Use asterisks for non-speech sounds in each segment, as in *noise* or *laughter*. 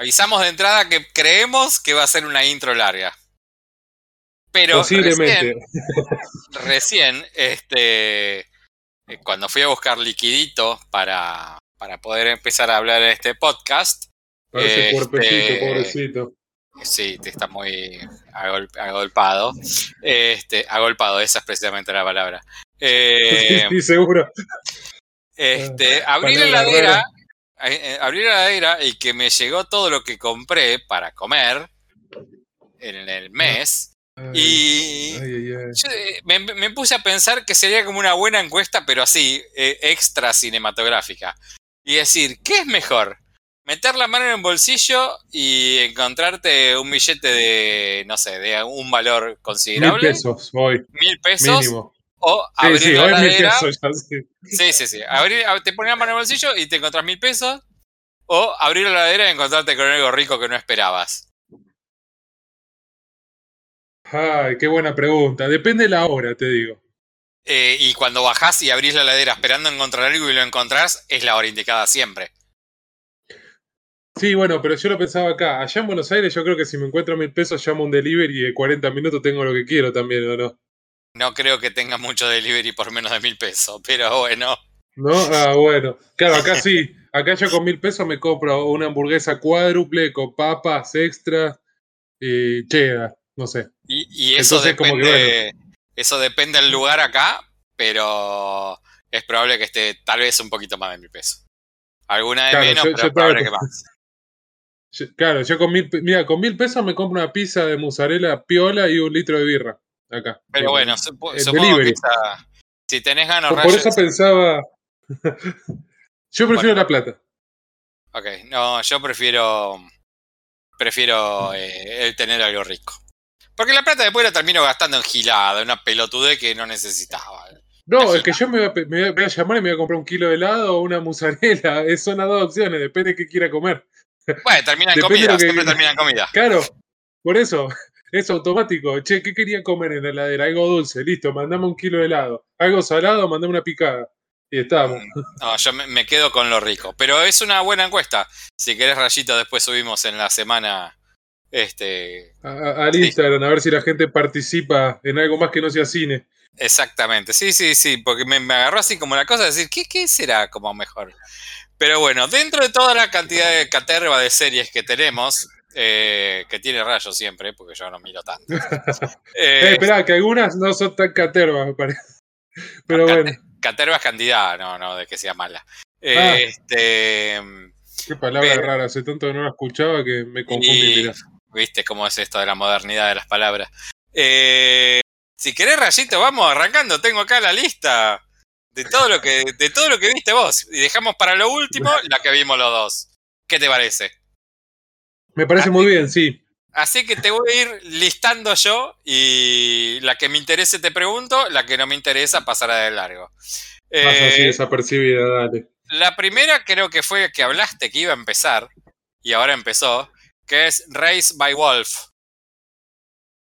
avisamos de entrada que creemos que va a ser una intro larga. Pero recién, recién, este, cuando fui a buscar liquidito para, para poder empezar a hablar en este podcast. Parece este, cuerpecito, pobrecito. Sí, te está muy agolpado. Este, agolpado, esa es precisamente la palabra. *laughs* Eh, sí, seguro. Este, ah, abrí la heladera, eh, eh, abrí la heladera y que me llegó todo lo que compré para comer en el mes. y me, puse a pensar que sería como una buena encuesta, pero así, extra cinematográfica. Y decir, ¿qué es mejor? meter la mano en el bolsillo y encontrarte un billete de, no sé, de un valor considerable. Mil pesos, hoy. Mil pesos. Mínimo. O abrir la heladera. sí. sí, sí, Abrir, te pones la mano en el bolsillo y te encontrás mil pesos. O abrir la heladera y encontrarte con algo rico que no esperabas. Ay, qué buena pregunta. Depende de la hora, te digo. Eh, y cuando bajás y abrís la heladera esperando encontrar algo y lo encontrás, es la hora indicada siempre. Sí, bueno, pero yo lo pensaba acá. Allá en Buenos Aires yo creo que si me encuentro mil pesos llamo un delivery y de 40 minutos tengo lo que quiero también, ¿o no? No creo que tenga mucho delivery por menos de mil pesos, pero bueno. ¿No? Ah, bueno. Claro, acá sí. Acá yo con mil pesos me compro una hamburguesa cuádruple con papas extra y cheddar, no sé. Y, eso depende, eso depende del lugar acá, pero es probable que esté tal vez un poquito más de mil pesos. Alguna de menos, pero es probable que más. *laughs* Claro, yo con mil, mira, con mil pesos me compro una pizza de mozzarella piola y un litro de birra. Acá. Pero bueno, supongo que si tenés ganas... Por, por eso pensaba... *laughs* yo prefiero la plata. Ok, no, yo prefiero... Prefiero eh, tener algo rico. Porque la plata después la termino gastando en gilada, una pelotude que no necesitaba. No, es que yo me voy, a, me voy, a, llamar y me voy a comprar un kilo de helado o una mozzarella. *laughs* Son las dos opciones, depende de qué quiera comer. Bueno, termina en comida, siempre termina en comida. Claro, por eso, es automático. Che, ¿qué quería comer en la heladera? Algo dulce, listo, mandame un kilo de helado. Algo salado, mandame una picada. Y estamos. Mm, no, yo me quedo con lo rico. Pero es una buena encuesta. Si querés, Rayito, después subimos en la semana. Este. al Instagram, a ver si la gente participa en algo más que no sea cine. Exactamente, sí, sí, sí, porque me, agarró así como la cosa de decir, ¿qué, ¿qué será como mejor? Pero bueno, dentro de toda la cantidad de caterva de series que tenemos, eh, que tiene rayos siempre, porque yo no miro tanto. *laughs* eh, espera, que algunas no son tan catervas, me parece. *laughs* Pero bueno. Caterva es candidata, no, no, de que sea mala. Ah. este, qué palabra rara, hace tanto que no la escuchaba que me confundí. Viste cómo es esto de la modernidad de las palabras. Eh, si querés, Rayito, vamos arrancando. Tengo acá la lista de todo lo que, de todo lo que viste vos. Y dejamos para lo último *laughs* la que vimos los dos. ¿Qué te parece? Me parece muy bien, sí. Así que te voy a ir listando yo y la que me interese te pregunto, la que no me interesa pasará de largo. Más así eh, desapercibida, dale. La primera creo que fue que hablaste que iba a empezar y ahora empezó, que es Race by Wolf.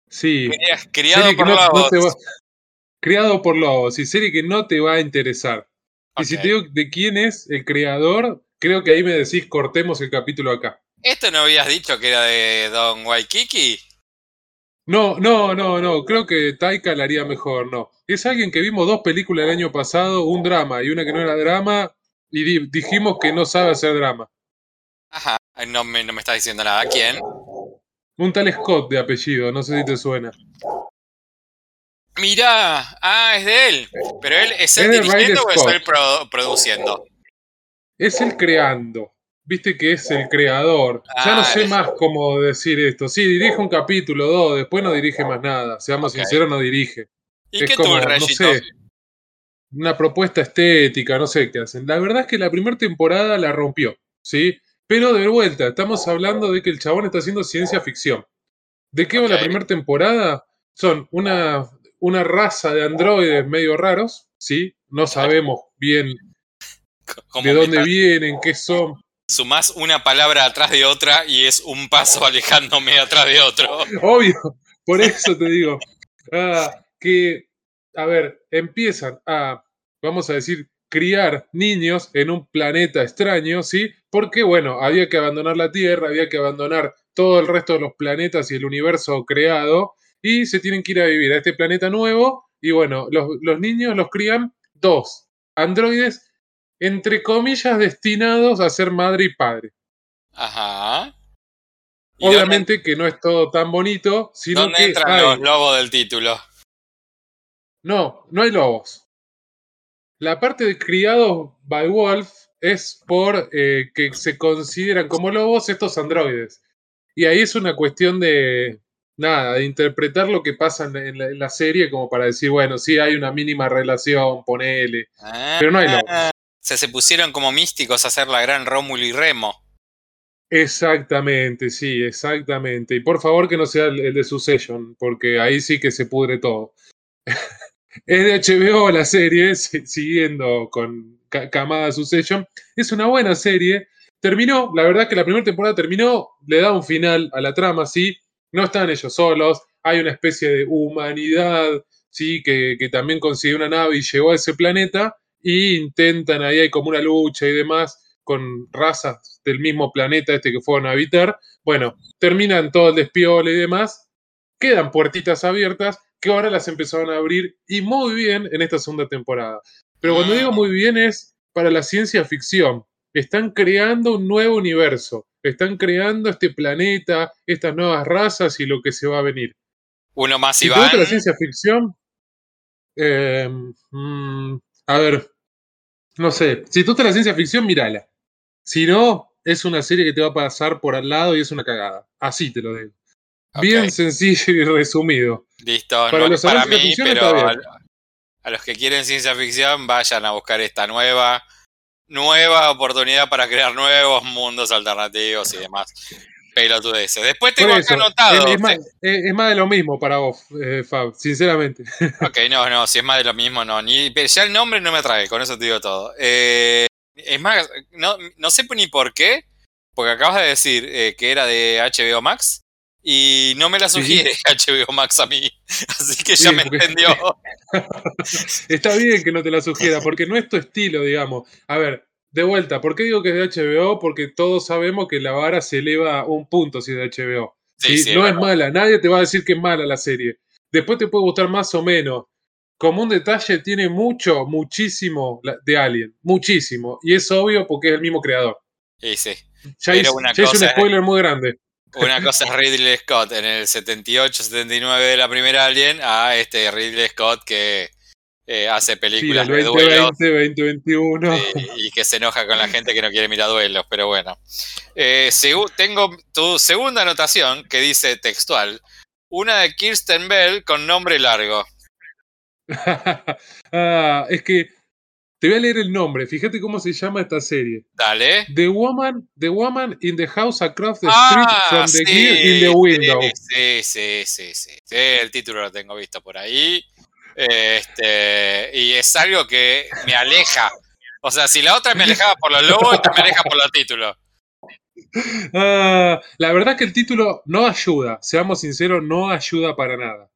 Sí. Criado por Creado por Lobos, y serie que no te va a interesar. Y si te digo de quién es el creador, creo que ahí me decís cortemos el capítulo acá. ¿Esto no habías dicho que era de Don Waikiki? No, no, no, no. Creo que Taika la haría mejor, no. Es alguien que vimos dos películas el año pasado, un drama y una que no era drama, y dijimos que no sabe hacer drama. Ajá, no me, no me estás diciendo nada. ¿Quién? Un tal Scott de apellido, no sé si te suena. Mirá, ah, es de él. Pero él es él dirigiendo o es él produciendo. Es él creando. Viste que es el creador. ya no ah, sé más cómo decir esto. Sí, dirige un capítulo, dos, después no dirige más nada. Seamos sinceros, no dirige. ¿Y qué como, no sé, una propuesta estética, no sé qué hacen. La verdad es que la primera temporada la rompió, ¿sí? Pero de vuelta, estamos hablando de que el chabón está haciendo ciencia ficción. ¿De qué va la primera temporada? Son una una raza de androides medio raros, ¿sí? No sabemos bien de dónde vienen, qué son. Sumás una palabra atrás de otra y es un paso *laughs* alejándome atrás de otro. Obvio, por eso te digo. Ah, que, a ver, empiezan a, vamos a decir, criar niños en un planeta extraño, ¿sí? Porque, bueno, había que abandonar la Tierra, había que abandonar todo el resto de los planetas y el universo creado, y se tienen que ir a vivir a este planeta nuevo, y bueno, los, los niños los crían dos androides, entre comillas, destinados a ser madre y padre. Ajá. Obviamente que no es todo tan bonito, sino ¿Dónde que entran hay- los lobos del título? No, no hay lobos. La parte de criados by wolf es por eh, que se consideran como lobos estos androides. Y ahí es una cuestión de, nada, de interpretar lo que pasa en la, en serie como para decir, bueno, sí hay una mínima relación, ponele. Pero no hay lobos. Se, se pusieron como místicos a hacer la gran Rómulo y Remo. Exactamente, sí, exactamente. Y por favor que no sea el, de Succession, porque ahí sí que se pudre todo. *laughs* es de HBO la serie, *laughs* si- siguiendo con Ca- Camada Succession. Es una buena serie. Terminó, la verdad que la primera temporada terminó, le da un final a la trama, sí. No están ellos solos, hay una especie de humanidad, sí, que, que también consiguió una nave y llegó a ese planeta. Y intentan, ahí hay como una lucha y demás con razas del mismo planeta este que fueron a habitar. Bueno, terminan todo el despiole y demás. Quedan puertitas abiertas que ahora las empezaron a abrir y muy bien en esta segunda temporada. Pero cuando digo muy bien es para la ciencia ficción. Están creando un nuevo universo. Están creando este planeta, estas nuevas razas y lo que se va a venir. Uno más Iván. gusta la ciencia ficción, eh, mm, a ver, no sé, si te gusta la ciencia ficción, mírala. Si no, es una serie que te va a pasar por al lado y es una cagada. Así te lo digo. Bien sencillo y *laughs* resumido. listo. para no los para de mí, ficción pero está bien. a los que quieren ciencia ficción, vayan a buscar esta nueva, nueva oportunidad para crear nuevos mundos alternativos y demás. Pelotudeces. Después tengo Por acá eso, anotado. es, es más, es- es más de lo mismo para vos, eh, Fab, sinceramente. *laughs* Ok, no, no, si es más de lo mismo, no. Ni, ya el nombre no me atrae, con eso te digo todo. Eh, es más, no, no sé ni por qué, porque acabas de decir eh, que era de HBO Max y no me la Sí. sugiere *laughs* HBO Max a mí. *laughs* Así que ya Sí, me porque- entendió. Está bien que no te la sugiera, porque no es tu estilo, digamos. A ver, de vuelta, ¿por qué digo que es de HBO? Porque todos sabemos que la vara se eleva un punto si es de HBO. Sí, ¿sí? sí, no es es mala, nadie te va a decir que es mala la serie. Después te puede gustar más o menos. Como un detalle, tiene mucho, muchísimo de Alien. Muchísimo. Y es obvio porque es el mismo creador. Y sí. Ya, hice- una ya un cosa es- spoiler muy grande. Una cosa es Ridley Scott en el 78-79 de la primera Alien a este Ridley Scott que eh, hace películas de duelos 2020, 2021. y, y que se enoja con la gente que no quiere mirar duelos, pero bueno. Eh, tengo tu segunda anotación que dice textual. Una de Kirsten Bell con nombre largo. *laughs* ah, es que te voy a leer el nombre. Fíjate cómo se llama esta serie. Dale. The woman, the woman in the house across the Ah, street from the sí, gear in the window. Sí, sí, sí, sí. Sí, el título lo tengo visto por ahí. Este, y es algo que me aleja. O sea, si la otra me alejaba por los lobos, esta me aleja por los títulos. Ah, la verdad que el título no ayuda, seamos sinceros, no ayuda para nada.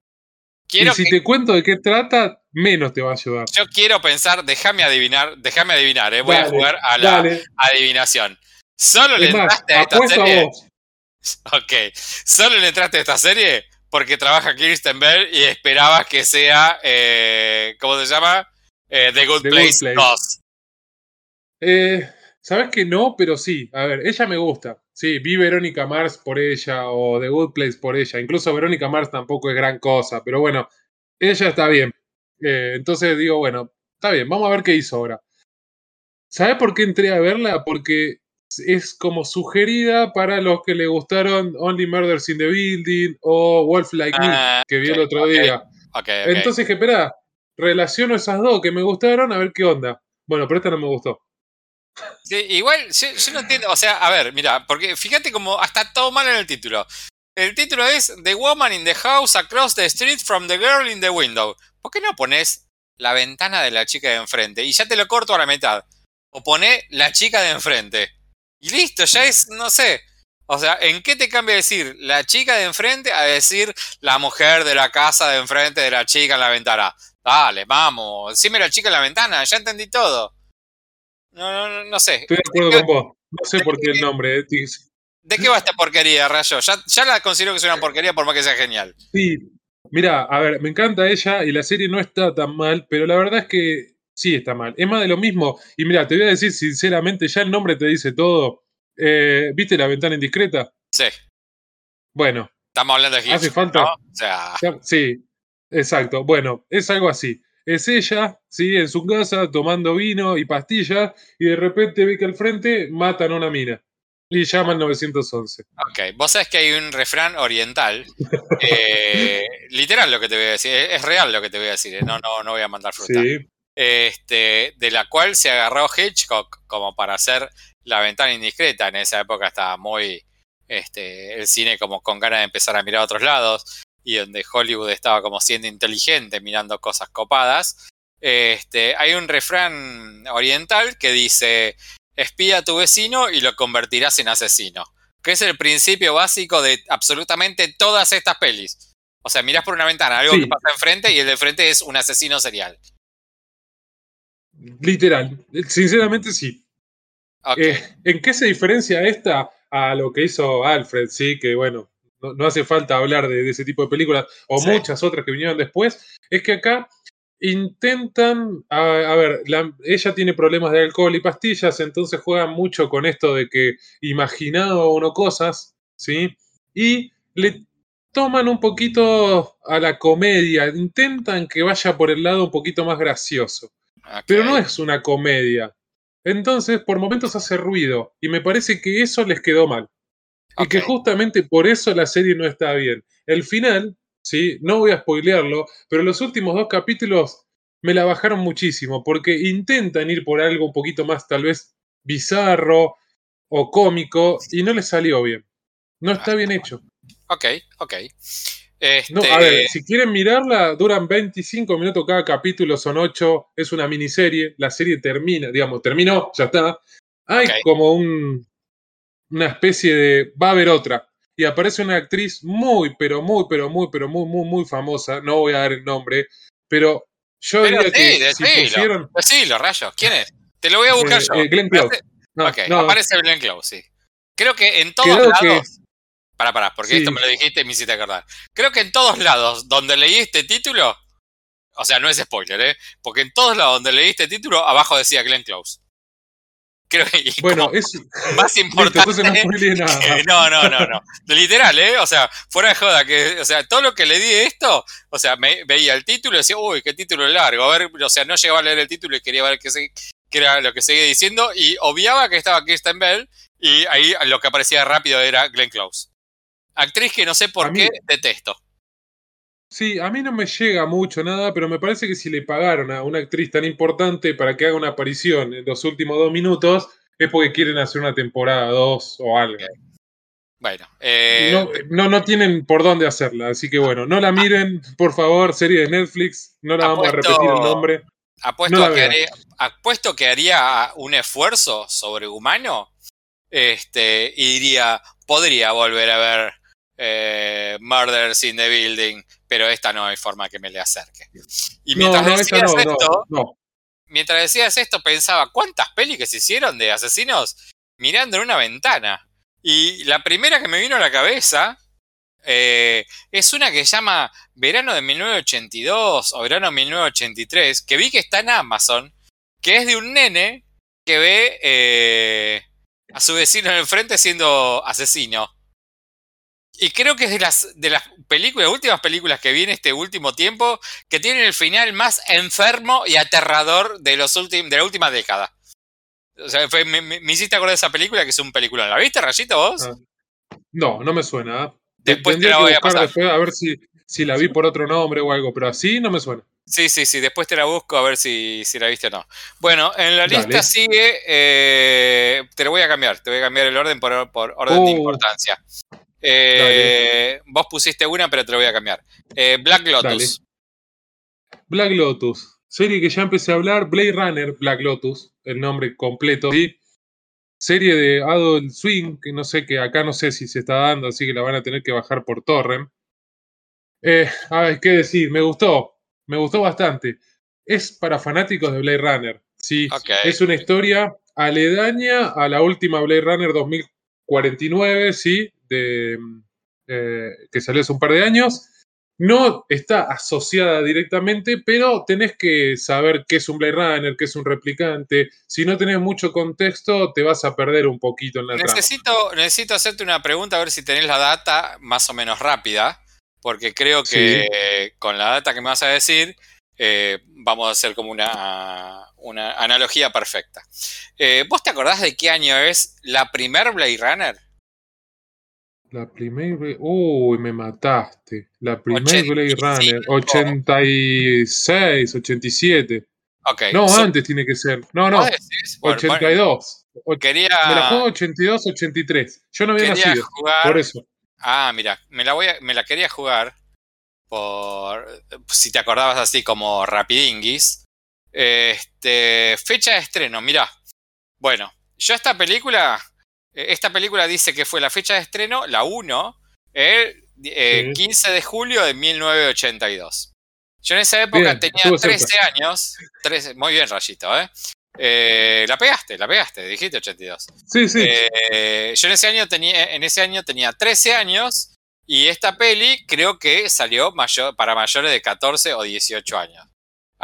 Quiero y si que- te cuento de qué trata, menos te va a ayudar. yo quiero pensar, déjame adivinar, déjame adivinar, eh, voy a jugar a la Dale, adivinación. Solo le más, entraste a esta a serie. vos. *laughs* Ok, solo le entraste a esta serie porque trabaja Kirsten Bell y esperabas que sea, eh, ¿cómo se llama? Eh, The Good The Good Place Place. 2. Eh, Sabes que no, pero sí. A ver, ella me gusta. Sí, vi Verónica Mars por ella o The Good Place por ella. Incluso Verónica Mars tampoco es gran cosa, pero bueno, ella está bien. Entonces digo, bueno, está bien, vamos a ver qué hizo ahora. ¿Sabes por qué entré a verla? Porque es como sugerida para los que le gustaron Only Murders in the Building o Wolf Like Ah, Me, que vi el ok, otro día. Entonces dije, espera, relaciono esas dos que me gustaron a ver qué onda. Bueno, pero esta no me gustó. Sí, igual, yo, yo no entiendo, o sea, a ver, mira, porque fíjate como hasta todo mal en el título. El título es The Woman in the House Across the Street from the Girl in the Window. ¿Por qué no pones la ventana de la chica de enfrente? Y ya te lo corto a la mitad. O pone la chica de enfrente. Y listo, ya es, no sé. O sea, ¿en qué te cambia decir la chica de enfrente a decir la mujer de la casa de enfrente de la chica en la ventana? Dale, vamos, decime la chica en la ventana, ya entendí todo. No, no, no sé. Estoy de acuerdo con vos. No sé por qué el nombre. Eh, ¿De qué va esta porquería, Rayo? Ya, ya la considero que es una porquería por más que sea genial. Sí, mira, a ver, me encanta ella y la serie no está tan mal, pero la verdad es que sí está mal. Es más de lo mismo. Y mira, te voy a decir sinceramente, ya el nombre te dice todo. Eh, ¿Viste la ventana indiscreta? Sí. Bueno. Estamos hablando de Hitchcock, Hace falta. ¿no? O sea, Sí, exacto. Bueno, es algo así. Es ella, ¿sí? En su casa tomando vino y pastillas y de repente ve que al frente matan a una mina y llaman 911. ok. Vos sabés que hay un refrán oriental, eh, *laughs* literal lo que te voy a decir, es real lo que te voy a decir, eh, no, no, no voy a mandar fruta. Sí, Este, de la cual se agarró Hitchcock como para hacer la ventana indiscreta. En esa época estaba muy este, el cine como con ganas de empezar a mirar a otros lados y donde Hollywood estaba como siendo inteligente mirando cosas copadas. Este, hay un refrán oriental que dice, espía a tu vecino y lo convertirás en asesino. Que es el principio básico de absolutamente todas estas pelis. O sea, mirás por una ventana algo Sí. que pasa enfrente y el de enfrente es un asesino serial. Literal. Sinceramente sí. Eh, ¿En qué se diferencia esta a lo que hizo Alfred? Sí, que bueno, no, no hace falta hablar de, de ese tipo de películas o Sí. muchas otras que vinieron después. Es que acá intentan, a, a ver, la- ella tiene problemas de alcohol y pastillas, entonces juegan mucho con esto de que imaginaba uno cosas, ¿sí? Y le toman un poquito a la comedia, intentan que vaya por el lado un poquito más gracioso pero no es una comedia. Entonces, por momentos hace ruido, y me parece que eso les quedó mal. Y que justamente por eso la serie no está bien. El final, ¿sí? No voy a spoilearlo, pero los últimos dos capítulos me la bajaron muchísimo, porque intentan ir por algo un poquito más, tal vez, bizarro o cómico, y no les salió bien. No está bien hecho. Ok, ok. Este, No, a ver, si quieren mirarla, duran 25 minutos cada capítulo, son 8, es una miniserie, la serie termina, digamos, terminó, ya está. Hay como un, una especie de, va a haber otra, y aparece una actriz muy, pero muy, pero muy, pero muy, muy, muy famosa, no voy a dar el nombre, pero yo Pero diría sí, que si decilo. pusieron... Decilo, rayos. ¿Quién es? Te lo voy a buscar eh, yo. eh, Glenn Close. No, aparece Glenn Close, sí. Creo que en todos Quedó que- Pará, pará, porque Sí. esto me lo dijiste y me hiciste acordar. Creo que en todos lados donde leí este título, o sea, no es spoiler, ¿eh? Porque en todos lados donde leí este título, abajo decía Glenn Close. Creo que bueno, es... *laughs* más *laughs* Listo, importante. entonces no spoileé nada. *laughs* que- no, no, no, no. Literal, ¿eh? O sea, fuera de joda, que, o sea, todo lo que le di de esto, o sea, me, veía el título y decía, uy, qué título largo. A ver, o sea, no llegaba a leer el título y quería ver qué, se- qué era lo que seguía diciendo y obviaba que estaba Kirsten Bell y ahí lo que aparecía rápido era Glenn Close. Actriz que no sé por mí- qué detesto. Sí, a mí no me llega mucho nada, pero me parece que si le pagaron a una actriz tan importante para que haga una aparición en los últimos dos minutos, es porque quieren hacer una temporada dos o algo. Bueno, eh, No, no, no tienen por dónde hacerla, así que bueno, no la miren, por favor, serie de Netflix, no la vamos a repetir el nombre. apuesto, no a que haría, apuesto que haría un esfuerzo sobrehumano este, y diría, podría volver a ver eh, Murders in the Building, pero esta no hay forma que me le acerque. Y mientras no, decías no, esto, mientras decías esto, pensaba, ¿cuántas pelis que se hicieron de asesinos mirando en una ventana? Y la primera que me vino a la cabeza eh, es una que se llama Verano de 1982 o Verano de 1983, que vi que está en Amazon, que es de un nene que ve eh, a su vecino en el frente siendo asesino. Y creo que es de las, de las películas, últimas películas que vi en este último tiempo, que tienen el final más enfermo y aterrador de, los últimos de la última década. O sea, fue- me, hiciste acordar de esa película que es un película. ¿La viste, Rayito, vos? Ah, No, no me suena. Después te Tendría la que voy a pasar. después a ver si, si la vi por otro nombre o algo, pero así no me suena. Sí, sí, sí, después te la busco a ver si, si la viste o no. Bueno, en la Dale. lista sigue, eh, te lo voy a cambiar, te voy a cambiar el orden por, por orden de Oh. importancia. Eh, vos pusiste una, pero te lo voy a cambiar. Eh, Black Lotus. Black Lotus, serie que ya empecé a hablar, Blade Runner, Black Lotus, el nombre completo. ¿sí? Serie de Adult Swing, que no sé, que acá no sé si se está dando, así que la van a tener que bajar por torrent. Eh, a ver, qué decir, me gustó, me gustó bastante. Es para fanáticos de Blade Runner, sí. Es una historia aledaña a la última Blade Runner 2049, ¿sí? De, eh, que salió hace un par de años. No está asociada directamente, pero tenés que saber qué es un Blade Runner, qué es un replicante. Si no tenés mucho contexto, te vas a perder un poquito en la necesito, Necesito hacerte una pregunta, a ver si tenés la data más o menos rápida, porque creo que con la data que me vas a decir, eh, vamos a hacer como una, una analogía perfecta. Eh, ¿Vos te acordás de qué año es la primer Blade Runner? La primera. Uy, me mataste. La primera Blade Runner. 86, 87. Okay, no, antes tiene que ser. No, no. 82. quería, me la juego 82, 83. Yo no había nacido. por eso. Ah, mira, me la, voy me la quería jugar por. Si te acordabas así como Rapidinguis. Este, fecha de estreno, mira. Bueno, yo esta película esta película dice que fue la fecha de estreno, la 1, el 15 de julio de 1982. Yo en esa época tenía 13 años. 13, muy bien, Rayito, ¿eh? ¿eh? La pegaste, la pegaste, dijiste 82. Sí, sí. Eh, yo en ese, año tenía, en ese año tenía 13 años y esta peli creo que salió mayor, para mayores de 14 o 18 años.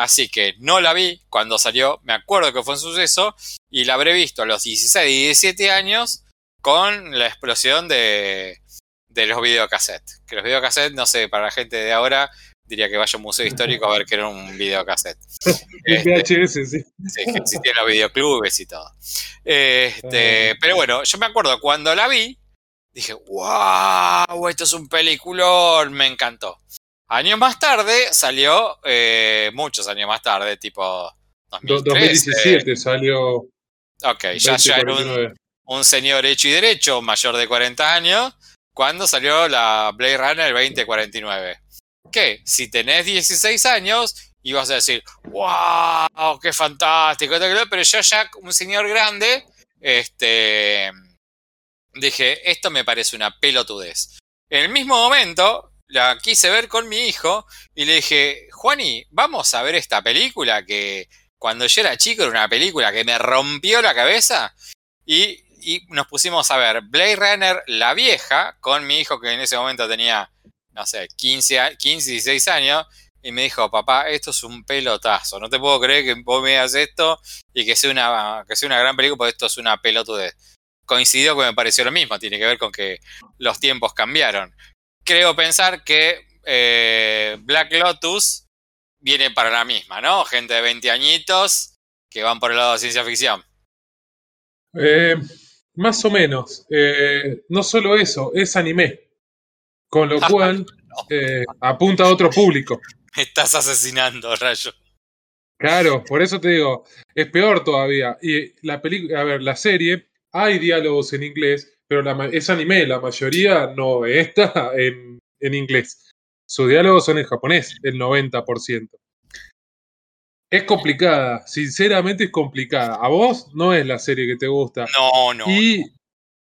Así que no la vi cuando salió, me acuerdo que fue un suceso, y la habré visto a los 16 y 17 años con la explosión de, de los videocassettes. Que los videocassettes, no sé, para la gente de ahora, diría que vaya a un museo histórico a ver que era un videocassette. *laughs* este, VHS, sí. Sí, que existían los videoclubes y todo. Este, ah. pero bueno, yo me acuerdo cuando la vi, dije, wow, esto es un peliculón, me encantó. Años más tarde salió, eh, muchos años más tarde, tipo 2017 salió. Ok, ya, ya era un, señor hecho y derecho, mayor de 40 años, cuando salió la Blade Runner 2049. ¿Qué? Si tenés 16 años, ibas a decir, wow, qué fantástico, pero yo ya, un señor grande, este, dije, esto me parece una pelotudez. En el mismo momento, la quise ver con mi hijo y le dije, Juani, vamos a ver esta película que cuando yo era chico era una película que me rompió la cabeza y, nos pusimos a ver Blade Runner la vieja con mi hijo que en ese momento tenía, no sé, 15, 15 16 años y me dijo, papá, esto es un pelotazo, no te puedo creer que vos me hagas esto y que sea una, que sea una gran película porque esto es una pelotudez. Coincidió que me pareció lo mismo, tiene que ver con que los tiempos cambiaron creo pensar que eh, Black Lotus viene para la misma, ¿no? Gente de 20 añitos que van por el lado de ciencia ficción. Eh, más o menos. Eh, no solo eso, es anime. Con lo *laughs* cual apunta a otro público. Me estás asesinando, Rayo. Claro, por eso te digo, es peor todavía. Y la película, a ver, la serie, hay diálogos en inglés, pero la, es anime, la mayoría no está en, en inglés. Sus diálogos son en japonés, el 90%. Es complicada, sinceramente es complicada. A vos no es la serie que te gusta. No, no. Y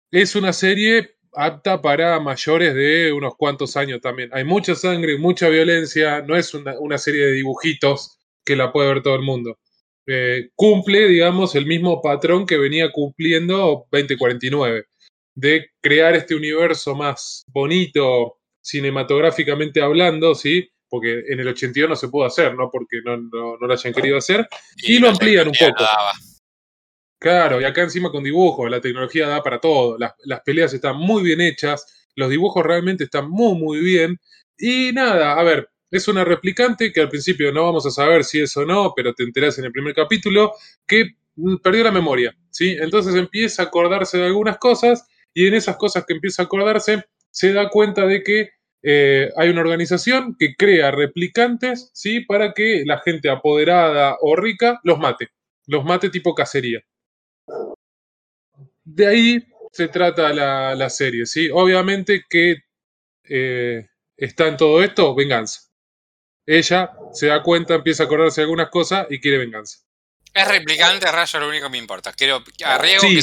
es una serie apta para mayores de unos cuantos años también. Hay mucha sangre, mucha violencia, no es una, serie de dibujitos que la puede ver todo el mundo. Eh, cumple, digamos, el mismo patrón que venía cumpliendo 2049 de crear este universo más bonito cinematográficamente hablando, ¿sí? Porque en el 82 no se pudo hacer, ¿no? Porque no, lo hayan querido hacer. Y, lo amplían un poco. Claro, y acá encima con dibujos, la tecnología da para todo. Las, las, peleas están muy bien hechas, los dibujos realmente están muy, muy bien. Y nada, a ver, es una replicante que al principio no vamos a saber si es o no, pero te enterás en el primer capítulo, que mm, perdió la memoria, ¿sí? Entonces empieza a acordarse de algunas cosas y en esas cosas que empieza a acordarse, se da cuenta de que eh, hay una organización que crea replicantes, ¿sí? Para que la gente apoderada o rica los mate. Los mate tipo cacería. De ahí se trata la, serie, ¿sí? Obviamente que eh, está en todo esto venganza. Ella se da cuenta, empieza a acordarse de algunas cosas y quiere venganza. Es replicante, rayo, lo único que me importa. Quiero arriesgo sí.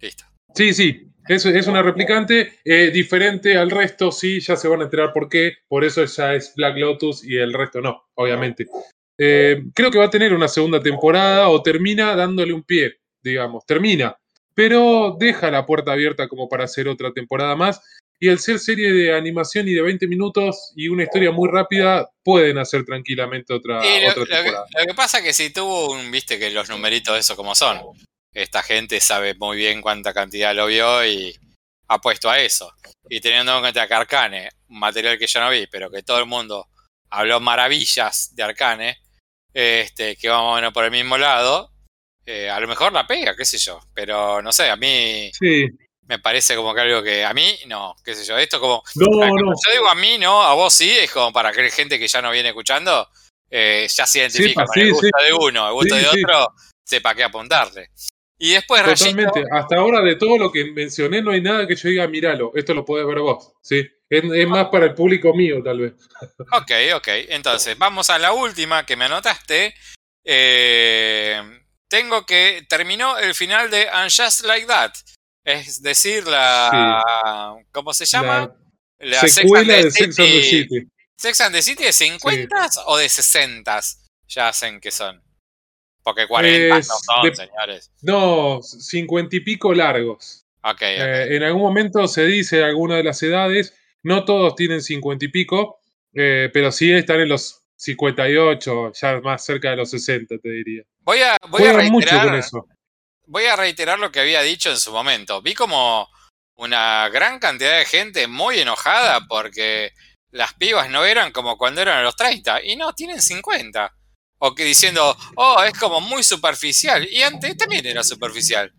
Listo. Sí, sí, es, es una replicante eh, diferente al resto, sí, ya se van a enterar por qué. Por eso ya es Black Lotus y el resto no, obviamente. Eh, creo que va a tener una segunda temporada o termina dándole un pie. digamos, termina, pero deja la puerta abierta como para hacer otra temporada más. Y al ser serie de animación y de 20 minutos y una historia muy rápida, pueden hacer tranquilamente otra, lo, temporada. Lo que, pasa es que si tuvo un, viste que los numeritos eso como son, esta gente sabe muy bien cuánta cantidad lo vio y ha puesto a eso. Y teniendo en cuenta que Arcane, un material que yo no vi, pero que todo el mundo habló maravillas de Arcane, este, que vamos ver por el mismo lado, eh, a lo mejor la pega, qué sé yo. Pero no sé, a mí me parece como que algo que a mí no, qué sé yo. Esto como. No, no. Yo digo a mí no, a vos sí, es como para que gente que ya no viene escuchando eh, ya se identifica con el gusto de uno, el gusto de otro, sepa qué apuntarle. Y después Totalmente. Hasta ahora de todo lo que mencioné no hay nada que yo diga, míralo, esto lo podés ver vos. ¿sí? Es, más para el público mío, tal vez. *laughs* Ok, ok. Entonces, vamos a la última que me anotaste. Eh, tengo que. Terminó el final de And Just Like That. Es decir, la. ¿Cómo se llama? La, secuela de Sex and the City. ¿Sex and the City de 50 o de 60 Ya hacen que son. Porque 40 no son, señores. No, 50 y pico largos. Ok. Eh, en algún momento se dice alguna de las edades. No todos tienen 50 y pico, eh, pero sí están en los 58, ya más cerca de los 60, te diría. Voy a, voy a reiterar, Voy a reiterar lo que había dicho en su momento. Vi como una gran cantidad de gente muy enojada porque las pibas no eran como cuando eran a los 30 y no, tienen 50. O que diciendo, oh, es como muy superficial. Y antes también era superficial.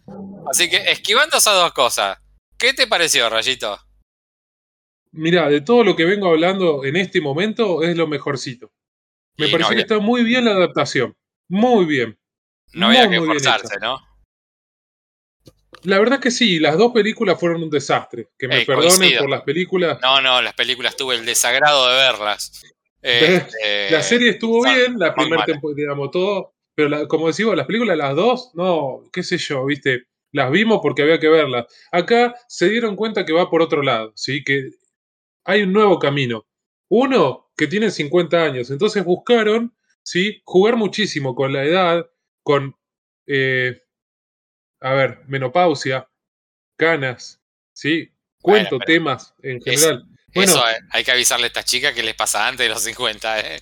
Así que esquivando esas dos cosas, ¿qué te pareció, Rayito? Mira, de todo lo que vengo hablando en este momento es lo mejorcito. Me parece que está muy bien la adaptación. Muy bien. No había que forzarse, ¿no? La verdad que sí, las dos películas fueron un desastre. Que me perdonen por las películas. No, no, las películas tuve el desagrado de verlas. Este, la serie estuvo bien, la primera temporada, digamos, todo. Pero como decimos, las películas, las dos, no, qué sé yo, viste. Las vimos porque había que verlas. Acá se dieron cuenta que va por otro lado, ¿sí? Que hay un nuevo camino. Uno, que tienen 50 años. Entonces buscaron, ¿sí? Jugar muchísimo con la edad, con, eh, a ver, menopausia, canas, ¿sí? Cuento, temas en general. Bueno, eso hay que avisarle a estas chicas que les pasa antes de los 50, ¿eh?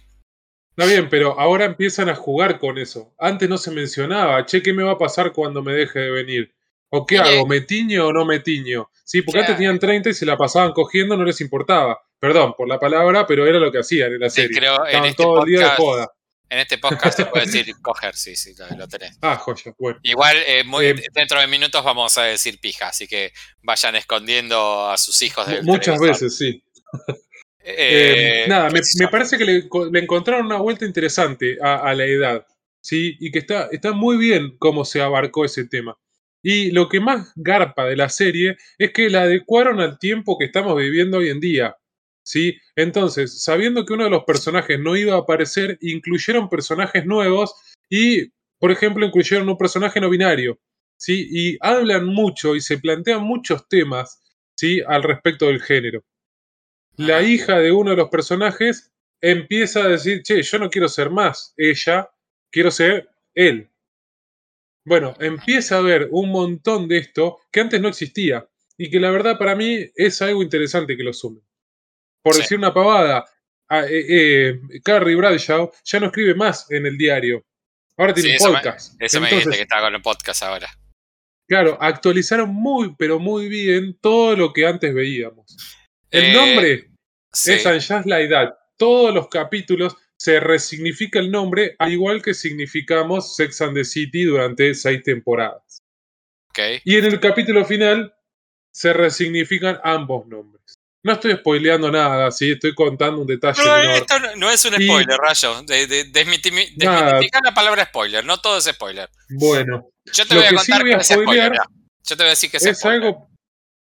Está bien, pero ahora empiezan a jugar con eso. Antes no se mencionaba, che, ¿qué me va a pasar cuando me deje de venir? ¿O qué hago? ¿Me tiño o no me tiño? Sí, porque antes tenían 30 y se la pasaban cogiendo, no les importaba. Perdón por la palabra, pero era lo que hacían en la serie. creo, en este todo el día de joda. En este podcast se puede decir coger, sí, sí, lo, tenés. Ah, joya, bueno. Igual, eh, muy, eh, dentro de minutos vamos a decir pija, así que vayan escondiendo a sus hijos del Muchas veces, sí. Eh, nada, me, parece que le, encontraron una vuelta interesante a, la edad, ¿sí? Y que está, está muy bien cómo se abarcó ese tema. Y lo que más garpa de la serie es que la adecuaron al tiempo que estamos viviendo hoy en día. ¿Sí? Entonces, sabiendo que uno de los personajes no iba a aparecer, incluyeron personajes nuevos y, por ejemplo, incluyeron un personaje no binario. ¿sí? Y hablan mucho y se plantean muchos temas ¿sí? al respecto del género. La hija de uno de los personajes empieza a decir, che, yo no quiero ser más ella, quiero ser él. Bueno, empieza a haber un montón de esto que antes no existía y que la verdad para mí es algo interesante que lo sumen. Por decir una pavada, eh, eh, Carrie Bradshaw ya no escribe más en el diario. Ahora tiene un podcast. eso me dice que está con el podcast ahora. Claro, actualizaron muy, pero muy bien todo lo que antes veíamos. El eh, nombre es Just Like That. Todos los capítulos se resignifica el nombre, al igual que significamos Sex and the City durante seis temporadas. Y en el capítulo final se resignifican ambos nombres. No estoy spoileando nada, sí, estoy contando un detalle. No, esto no, es un spoiler, Rayo. De, la palabra spoiler, no todo es spoiler. Bueno, yo te voy a contar que es spoiler. Yo te voy a decir que es, spoiler. Algo...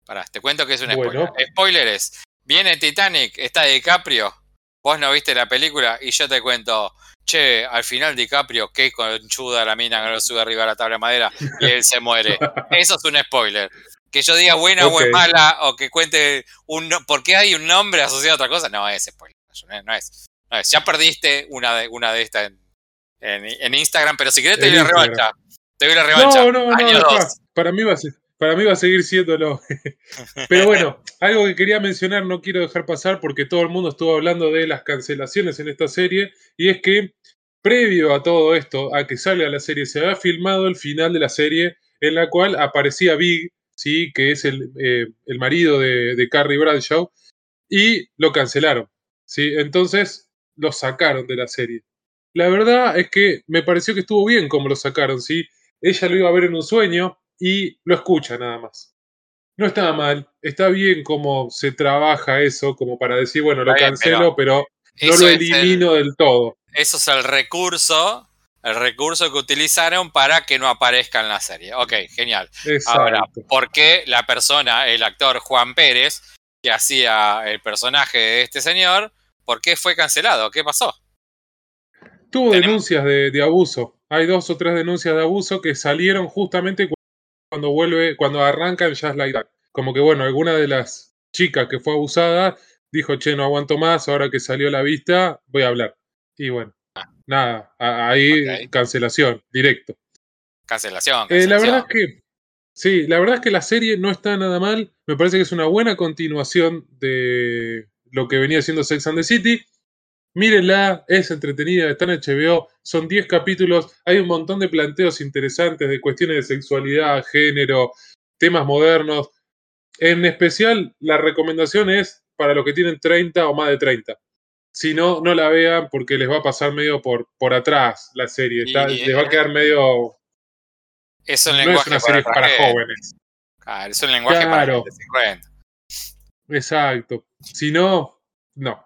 Pará, te cuento que es un spoiler. Spoiler es: viene Titanic, está DiCaprio, vos no viste la película y yo te cuento, che, al final DiCaprio, qué conchuda la mina que lo sube arriba de la tabla de madera y él se muere. *laughs* Eso es un spoiler. Que yo diga buena o es mala o que cuente un por qué hay un nombre asociado a otra cosa, no es spoiler. No es. No es. Ya perdiste una de, una de estas en, en, Instagram, pero si querés te doy la revancha. te doy la revancha. No, no, no, para mí va a ser, para mí va a seguir siéndolo. *laughs* Pero bueno, algo que quería mencionar, no quiero dejar pasar porque todo el mundo estuvo hablando de las cancelaciones en esta serie, y es que previo a todo esto, a que salga la serie, se había filmado el final de la serie en la cual aparecía Big, ¿sí? que es el, eh, marido de, Carrie Bradshaw, y lo cancelaron. ¿sí? Entonces lo sacaron de la serie. La verdad es que me pareció que estuvo bien como lo sacaron, ¿sí? Ella lo iba a ver en un sueño, y lo escucha nada más. No está mal, está bien cómo se trabaja eso, como para decir, bueno, lo cancelo, pero, no lo elimino del todo. Eso es el recurso, el recurso que utilizaron para que no aparezca en la serie. Ok, genial. Ahora, ¿por qué la persona, el actor Juan Pérez, que hacía el personaje de este señor, por qué fue cancelado? ¿Qué pasó? Tuvo denuncias de, de, abuso. Hay dos o tres denuncias de abuso que salieron justamente cuando vuelve, cuando arranca el Jazz Light Como que bueno, alguna de las chicas que fue abusada dijo, che, no aguanto más, ahora que salió a la vista, voy a hablar. Y bueno, nada, ahí cancelación, directo. Cancelación, eh, la verdad es que, sí, la verdad es que la serie no está nada mal. Me parece que es una buena continuación de lo que venía siendo Sex and the City. Mírenla, es entretenida, está en HBO, son 10 capítulos, hay un montón de planteos interesantes de cuestiones de sexualidad, género, temas modernos. En especial, la recomendación es para los que tienen 30 o más de 30. Si no, no la vean porque les va a pasar medio por, por atrás la serie. les va a quedar medio. Es un lenguaje una serie para, jóvenes. Claro, es un lenguaje para 50. Exacto. Si no, no.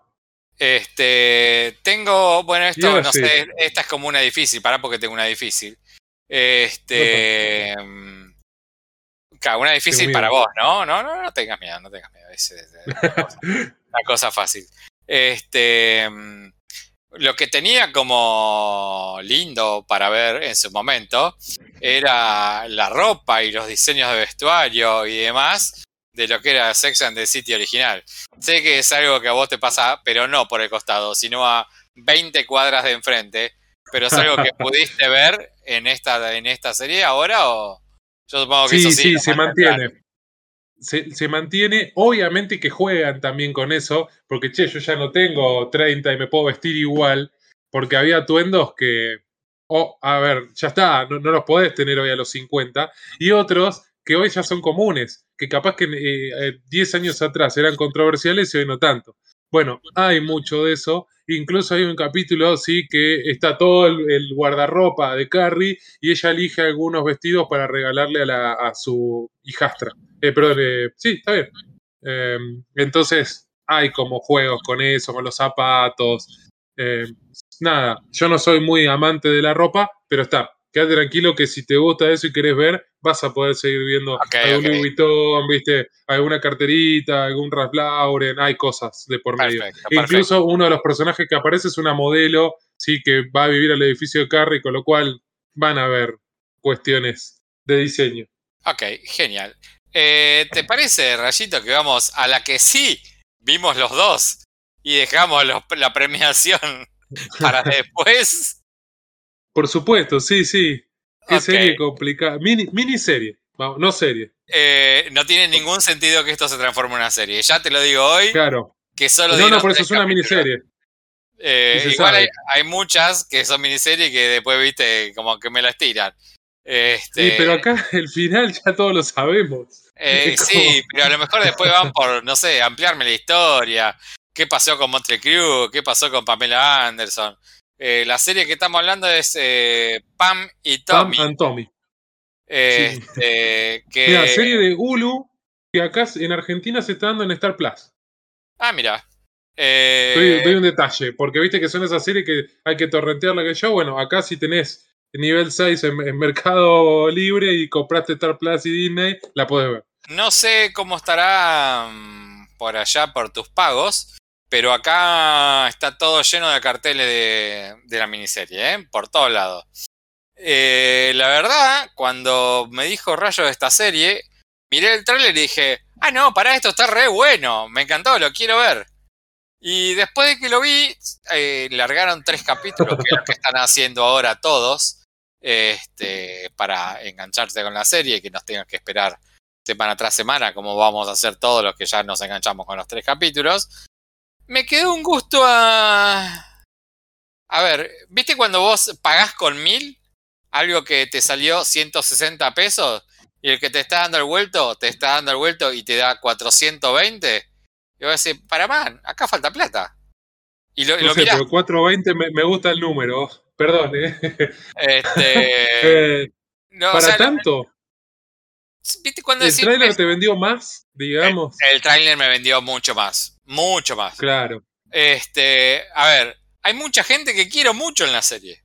Este, tengo, bueno, esto no sé, esta es como una difícil, para porque tengo una difícil. Este, mm, una difícil para vos, ¿no? No, no, no tengas miedo, no tengas miedo. Es, una *laughs* cosa fácil. Este, lo que tenía como lindo para ver en su momento era la ropa y los diseños de vestuario y demás de lo que era Sex and the City original. Sé que es algo que a vos te pasa, pero no por el costado, sino a 20 cuadras de enfrente. Pero es algo que *laughs* pudiste ver en esta, en esta serie ahora o yo supongo que sí, sí, sí se mantiene. Se, mantiene, obviamente que juegan también con eso, porque che, yo ya no tengo 30 y me puedo vestir igual, porque había atuendos que, oh, a ver, ya está, no, no los podés tener hoy a los 50, y otros que hoy ya son comunes, que capaz que 10 eh, eh, años atrás eran controversiales y hoy no tanto. Bueno, hay mucho de eso. Incluso hay un capítulo, sí, que está todo el, guardarropa de Carrie y ella elige algunos vestidos para regalarle a, su hijastra. Eh, perdón, eh, sí, está bien. Em, entonces, hay como juegos con eso, con los zapatos. Em, nada, yo no soy muy amante de la ropa, pero está. Quédate tranquilo que si te gusta eso y querés ver, vas a poder seguir viendo algún Louis Vuitton, viste, alguna carterita, algún Ralph Lauren, hay cosas de por medio. Incluso uno de los personajes que aparece es una modelo, sí, que va a vivir al edificio de Carrie, con lo cual van a haber cuestiones de diseño. Ok, genial. Eh, ¿Te parece, Rayito, que vamos a la que sí vimos los dos y dejamos la premiación *laughs* para *laughs* después? Por supuesto, sí, sí. Qué serie complicada. Mini, miniserie, vamos, no serie. Eh, no tiene ningún sentido que esto se transforme en una serie. Ya te lo digo hoy. Claro. Que solo no, no, por eso es una miniserie. Eh, igual hay, muchas que son miniseries que después, viste, como que me las tiran. Este, sí, pero acá *laughs* el final ya todos lo sabemos. Eh, sí, pero a lo mejor después van por, no sé, ampliarme la historia. ¿Qué pasó con Montre Crew? ¿Qué pasó con Pamela Anderson? Eh, la serie que estamos hablando es eh, Pam y Tommy. Pam and Tommy. Este, que... Mira, serie de Hulu que acá en Argentina se está dando en Star Plus. Ah, mira. Eh... Doy, un detalle, porque viste que son esas series que hay que torrentearla que yo. Bueno, acá si tenés nivel 6 en, Mercado Libre y compraste Star Plus y Disney, la podés ver. No sé cómo estará mm, por allá por tus pagos, pero acá está todo lleno de carteles de, la miniserie, ¿eh? por todos lados. Eh, la verdad, cuando me dijo Rayo de esta serie, miré el tráiler y dije, ah, no, para esto está re bueno, me encantó, lo quiero ver. Y después de que lo vi, eh, largaron tres capítulos, que es lo que están haciendo ahora todos. este, para engancharse con la serie y que nos tengan que esperar semana tras semana, como vamos a hacer todos los que ya nos enganchamos con los tres capítulos. Me quedó un gusto a. A ver, ¿viste cuando vos pagás con mil algo que te salió 160 pesos y el que te está dando el vuelto te está dando el vuelto y te da 420? Y vos decís, para man, acá falta plata. Y lo, no sé, pero 420 me, me, gusta el número. Perdón, ¿eh? Este, *laughs* eh, ¿Para tanto? ¿Viste cuando ¿El trailer te vendió más, digamos? El, el trailer me vendió mucho más. Mucho más. Claro. Este, a ver, hay mucha gente que quiero mucho en la serie.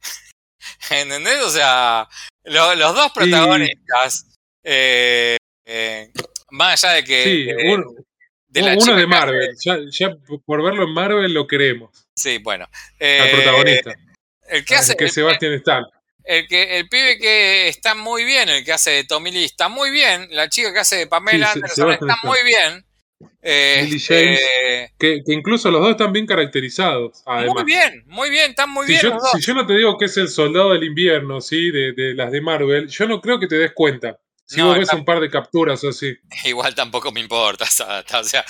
*laughs* ¿Entendés? O sea, los dos protagonistas, eh, eh, más allá de que... Sí, uno, de, uno de Marvel, ya, por verlo en Marvel lo queremos. Sí, bueno. Al protagonista. El que hace... que Sebastián Stan. El, que, el pibe que está muy bien, el que hace de Tommy Lee, está muy bien. La chica que hace de Pamela Anderson está muy bien. Lily James, este, que, incluso los dos están bien caracterizados. Muy bien, muy bien, están muy bien. Yo, Si yo no te digo que es el soldado del invierno, ¿sí? De, de, las de Marvel, yo no creo que te des cuenta. Si vos ves un par de capturas o así. *laughs* Igual tampoco me importa, *laughs* o sea,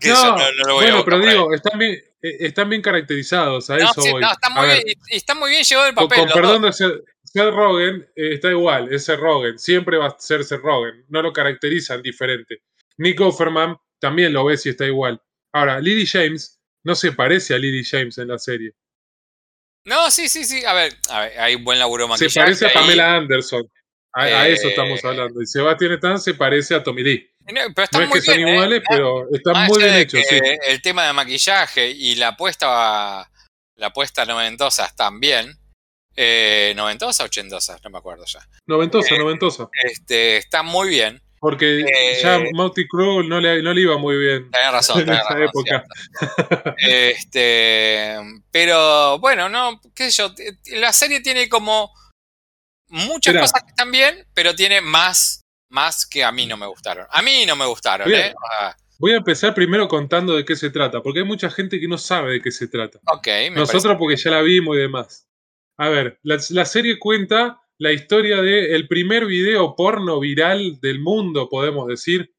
que no, no, lo voy bueno, pero digo, están bien, eh, están bien caracterizados, a eso voy. No, están muy, bien, está muy bien llevado el papel. Con, perdón de ser, Seth Rogen, eh, está igual, es Seth Rogen, siempre va a ser Seth Rogen, no lo caracterizan diferente. Nick Offerman también lo ves y está igual. Ahora, Lily James no se parece a Lily James en la serie. No, sí, sí, sí. A ver, hay un buen laburo Se parece a Pamela Anderson. A, eso estamos eh, hablando. Y Sebastián Stan se parece a Tommy Lee. No, pero es que sean ¿eh? iguales, pero están muy bien hechos. Sí. El tema de maquillaje y la apuesta, la apuesta noventosa también. Eh, ¿Noventosa o ochentosa? No me acuerdo ya. Noventosa, eh, noventosa. Este, está muy bien. Porque ya eh, Monty Crew no le, no le iba muy bien. Tenés razón, *laughs* en esa época. este, pero bueno, no, qué sé yo. La serie tiene como muchas cosas que están bien, pero tiene más, más que a mí no me gustaron. A mí no me gustaron, ¿eh? Voy a empezar primero contando de qué se trata, porque hay mucha gente que no sabe de qué se trata. Ok, Nosotros porque ya la vimos y demás. A ver, la, la serie cuenta la historia del el primer video porno viral del mundo, podemos decir,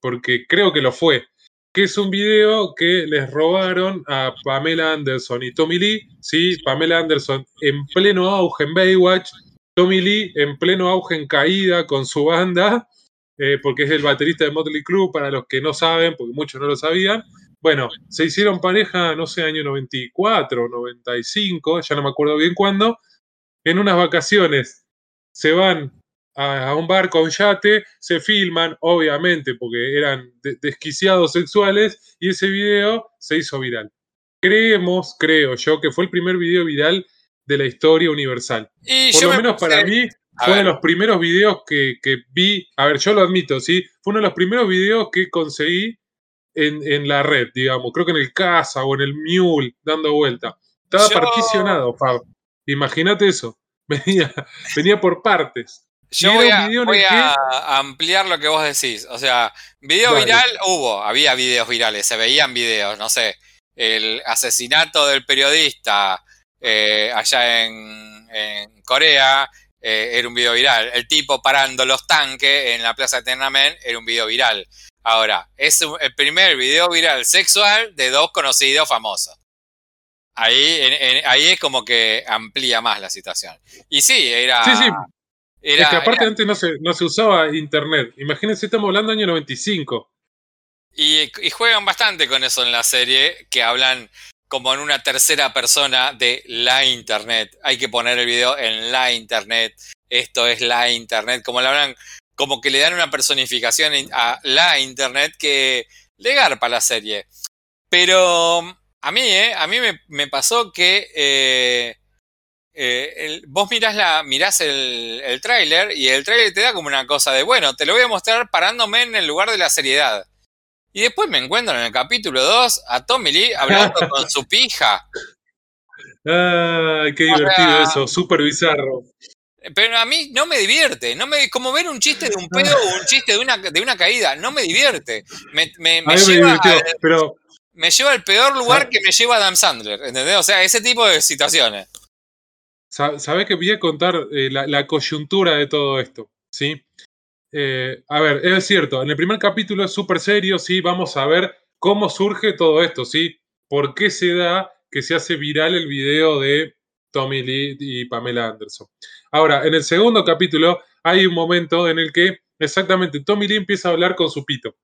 porque creo que lo fue, que es un video que les robaron a Pamela Anderson y Tommy Lee, sí, Pamela Anderson en pleno auge en Baywatch, Tommy Lee en pleno auge en caída con su banda, eh, porque es el baterista de Motley Crue, para los que no saben, porque muchos no lo sabían. Bueno, se hicieron pareja, no sé, año 94, 95, ya no me acuerdo bien cuándo, en unas vacaciones se van a, un barco, a un yate, se filman, obviamente, porque eran desquiciados sexuales, y ese video se hizo viral. Creemos, creo yo, que fue el primer video viral de la historia universal. Por lo menos para mí, fue uno de los primeros videos que, vi, a ver, yo lo admito, ¿sí? Fue uno de los primeros videos que conseguí en, en la red, digamos, creo que en el Casa o en el Mule, dando vuelta. Estaba particionado, Fab. Imagínate eso. *laughs* Venía, venía por partes. Yo voy, a, ampliar lo que vos decís. O sea, video viral hubo, había videos virales, se veían videos, no sé, el asesinato del periodista eh, allá en, Corea eh, era un video viral. El tipo parando los tanques en la plaza de Tiananmen era un video viral. Ahora, es el primer video viral sexual de dos conocidos famosos. Ahí, ahí es como que amplía más la situación. Y sí, era. Sí, sí. es que aparte antes no se, no se usaba internet. Imagínense, estamos hablando año 95. Y, y juegan bastante con eso en la serie, que hablan como en una tercera persona de la internet. Hay que poner el video en la internet. Esto es la internet. Como le hablan, como que le dan una personificación a la internet que le garpa la serie. Pero a mí, ¿eh? A mí me, pasó que eh, eh, vos mirás, la, mirás el, el tráiler y el tráiler te da como una cosa de, bueno, te lo voy a mostrar parándome en el lugar de la seriedad. Y después me encuentro en el capítulo 2 a Tommy Lee hablando *laughs* con su pija. Ay, qué divertido eso, súper bizarro. Pero a mí no me divierte, no me como ver un chiste de un *laughs* pedo o un chiste de una, de una caída, no me divierte. Me, me, me lleva pero me lleva al peor lugar que me lleva Adam Sandler, ¿entendés? O sea, ese tipo de situaciones. sabés que voy a contar eh, la, coyuntura de todo esto, ¿sí? Eh, a ver, es cierto, en el primer capítulo es súper serio, ¿sí? Vamos a ver cómo surge todo esto, ¿sí? ¿Por qué se da que se hace viral el video de Tommy Lee y Pamela Anderson? Ahora, en el segundo capítulo hay un momento en el que exactamente Tommy Lee empieza a hablar con su pito.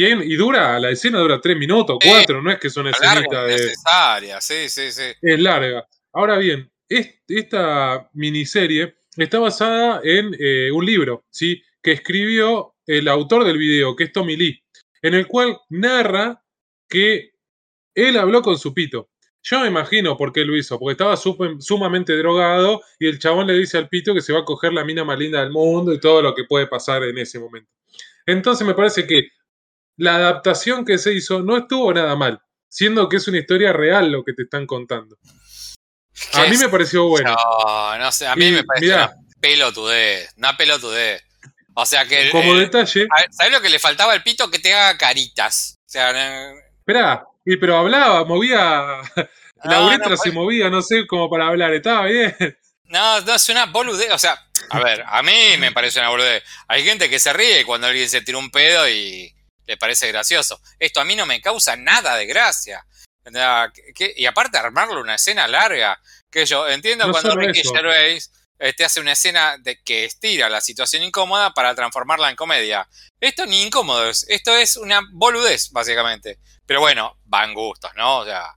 Y, dura, la escena dura tres minutos, cuatro, no es que es una escenita de. necesaria, sí, sí, sí. Es larga. Ahora bien, esta miniserie está basada en eh, un libro, ¿sí? Que escribió el autor del video, que es Tommy Lee, en el cual narra que él habló con su pito. Yo me imagino por qué lo hizo, porque estaba sumamente drogado y el chabón le dice al pito que se va a coger la mina más linda del mundo y todo lo que puede pasar en ese momento. Entonces me parece que la adaptación que se hizo no estuvo nada mal, siendo que es una historia real lo que te están contando. A mí me pareció bueno. No, no sé, a mí me pareció una pelotudez, una pelotudez. O sea que. Como detalle. ¿Sabes lo que le faltaba al pito? Que te haga caritas. O sea. Esperá, y pero hablaba, movía. *laughs* La uretra se movía, no sé, como para hablar, estaba bien. *laughs* No, no, es una boludez. O sea, a ver, a mí me parece una boludez. Hay gente que se ríe cuando alguien se tira un pedo y le parece gracioso. Esto a mí no me causa nada de gracia. y aparte armarlo una escena larga, que yo entiendo cuando Ricky Gervais este, hace una escena de que estira la situación incómoda para transformarla en comedia. Esto ni incómodo es, esto es una boludez, básicamente. Pero bueno, van gustos, ¿no? O sea,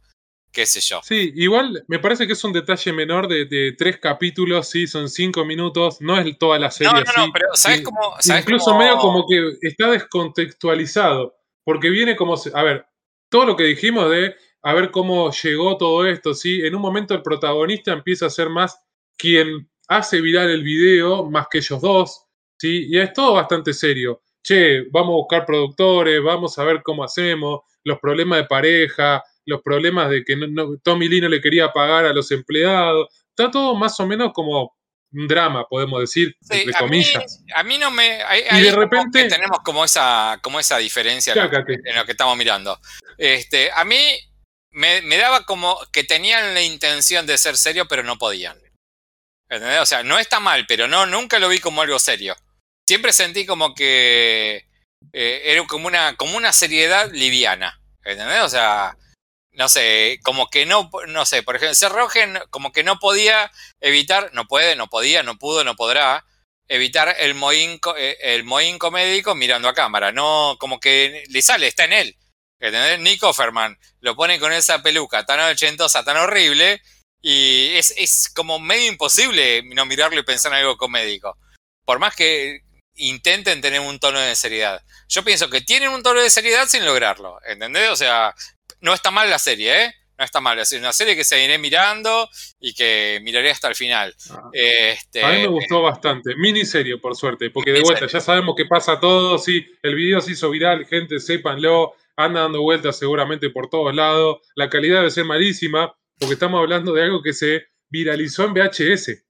qué sé yo. Sí, igual me parece que es un detalle menor de, tres capítulos, sí, son cinco minutos, no es toda la serie. No, no, no, pero ¿sabes cómo? incluso medio como que está descontextualizado, porque viene como, a ver, todo lo que dijimos de a ver cómo llegó todo esto, ¿sí? En un momento el protagonista empieza a ser más quien hace viral el video, más que ellos dos, ¿sí? Y es todo bastante serio. Che, vamos a buscar productores, vamos a ver cómo hacemos, los problemas de pareja, los problemas de que Tommy Lee no le quería pagar a los empleados. Está todo más o menos como un drama, podemos decir, entre comillas. a mí no me. y de repente. tenemos como esa, como esa diferencia en lo, que estamos mirando. Este, a mí me, daba como que tenían la intención de ser serio, pero no podían. O sea, no está mal, pero no, nunca lo vi como algo serio. Siempre sentí como que eh, era como una, como una seriedad liviana. ¿Entendés? O sea, no sé, como que no, no sé, por ejemplo, Serrogen como que no podía evitar, no puede, no podía, no pudo, no podrá evitar el moinco, eh, el moinco médico mirando a cámara, no, como que le sale, está en él. ¿Entendés? Nick Offerman lo pone con esa peluca tan ochentosa, tan horrible, y es, es como medio imposible no mirarlo y pensar en algo comédico. Por más que intenten tener un tono de seriedad. Yo pienso que tienen un tono de seriedad sin lograrlo, ¿entendés? O sea, no está mal la serie, ¿eh? No está mal, es una serie que seguiré mirando y que miraré hasta el final. Ah. Este, a mí me gustó bastante. Miniserie, por suerte, porque de vuelta ya sabemos que pasa todo. Sí, el video se hizo viral, gente, sépanlo. Anda dando vueltas seguramente por todos lados. La calidad debe ser malísima, porque estamos hablando de algo que se viralizó en VHS.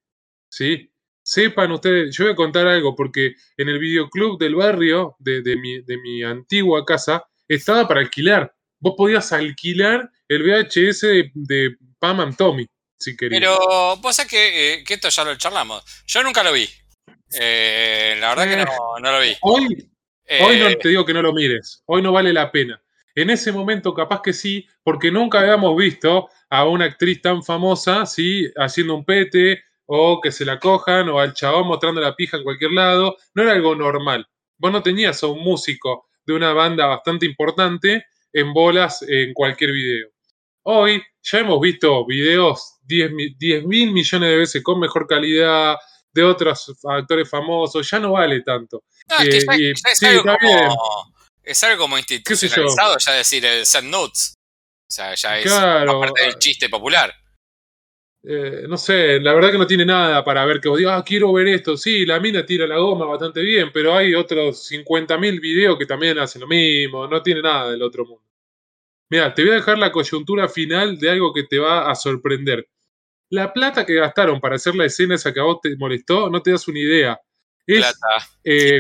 ¿Sí? Sepan ustedes, yo voy a contar algo, porque en el videoclub del barrio, de, mi, de mi antigua casa, estaba para alquilar vos podías alquilar el VHS de, Pam and Tommy, si querías. Pero vos sabés que, eh, que, esto ya lo charlamos. Yo nunca lo vi. Eh, la verdad que no, no, lo vi. Hoy, hoy no eh, te digo que no lo mires. Hoy no vale la pena. En ese momento capaz que sí, porque nunca habíamos visto a una actriz tan famosa, ¿sí? Haciendo un pete, o que se la cojan, o al chabón mostrando la pija en cualquier lado. No era algo normal. Vos no tenías a un músico de una banda bastante importante en bolas en cualquier video. Hoy ya hemos visto videos 10 mil millones de veces con mejor calidad de otros actores famosos, ya no vale tanto. es, algo como, institucionalizado ya decir el Send Notes. O sea, ya es parte del chiste popular. Eh, no sé, la verdad que no tiene nada para ver que vos digas, ah, quiero ver esto. Sí, la mina tira la goma bastante bien, pero hay otros 50.000 videos que también hacen lo mismo. No tiene nada del otro mundo. Mira, te voy a dejar la coyuntura final de algo que te va a sorprender. La plata que gastaron para hacer la escena esa que a vos te molestó, no te das una idea. plata. Eh,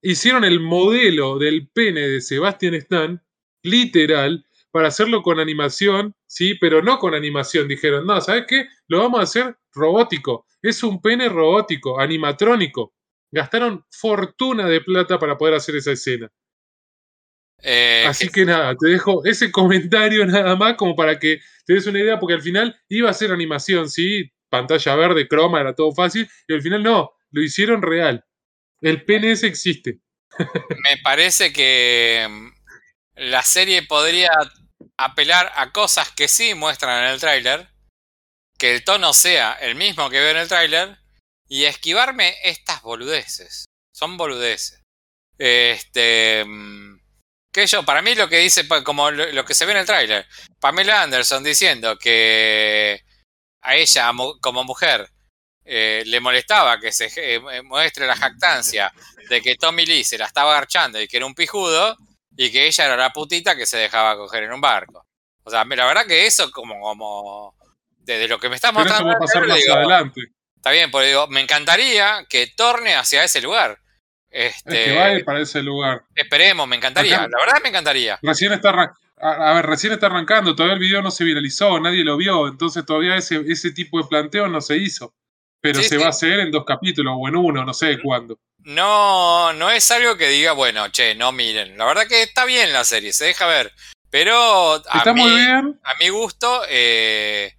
hicieron el modelo del pene de Sebastian Stan, literal, para hacerlo con animación, sí, pero no con animación. Dijeron, no, ¿sabes qué? Lo vamos a hacer robótico. Es un pene robótico, animatrónico. Gastaron fortuna de plata para poder hacer esa escena. Eh, Así que nada, te dejo ese *laughs* comentario nada más como para que te des una idea, porque al final iba a ser animación, ¿sí? Pantalla verde, croma, era todo fácil, y al final no, lo hicieron real. El PNS existe. Me parece que mm, la serie podría apelar a cosas que sí muestran en el tráiler, que el tono sea el mismo que veo en el tráiler, y esquivarme estas boludeces. Son boludeces. Este. Mm, que yo, para mí lo que dice, como lo que se ve en el tráiler, Pamela Anderson diciendo que a ella como mujer eh, le molestaba que se eh, muestre la jactancia de que Tommy Lee se la estaba garchando y que era un pijudo y que ella era la putita que se dejaba coger en un barco. O sea, la verdad que eso como, como desde lo que me está mostrando... Pero eso va a pasar más adelante. Está bien, porque digo, me encantaría que torne hacia ese lugar. Este, es que va a ir para ese lugar. Esperemos, me encantaría. la verdad me encantaría. Recién está, a, ver, recién está arrancando, todavía el video no se viralizó, nadie lo vio, entonces todavía ese, ese tipo de planteo no se hizo. Pero se va a hacer en dos capítulos o en uno, no sé cuándo. No, no es algo que diga, bueno, che, no miren. La verdad que está bien la serie, se deja ver. Pero a, está muy bien. a mi gusto, eh,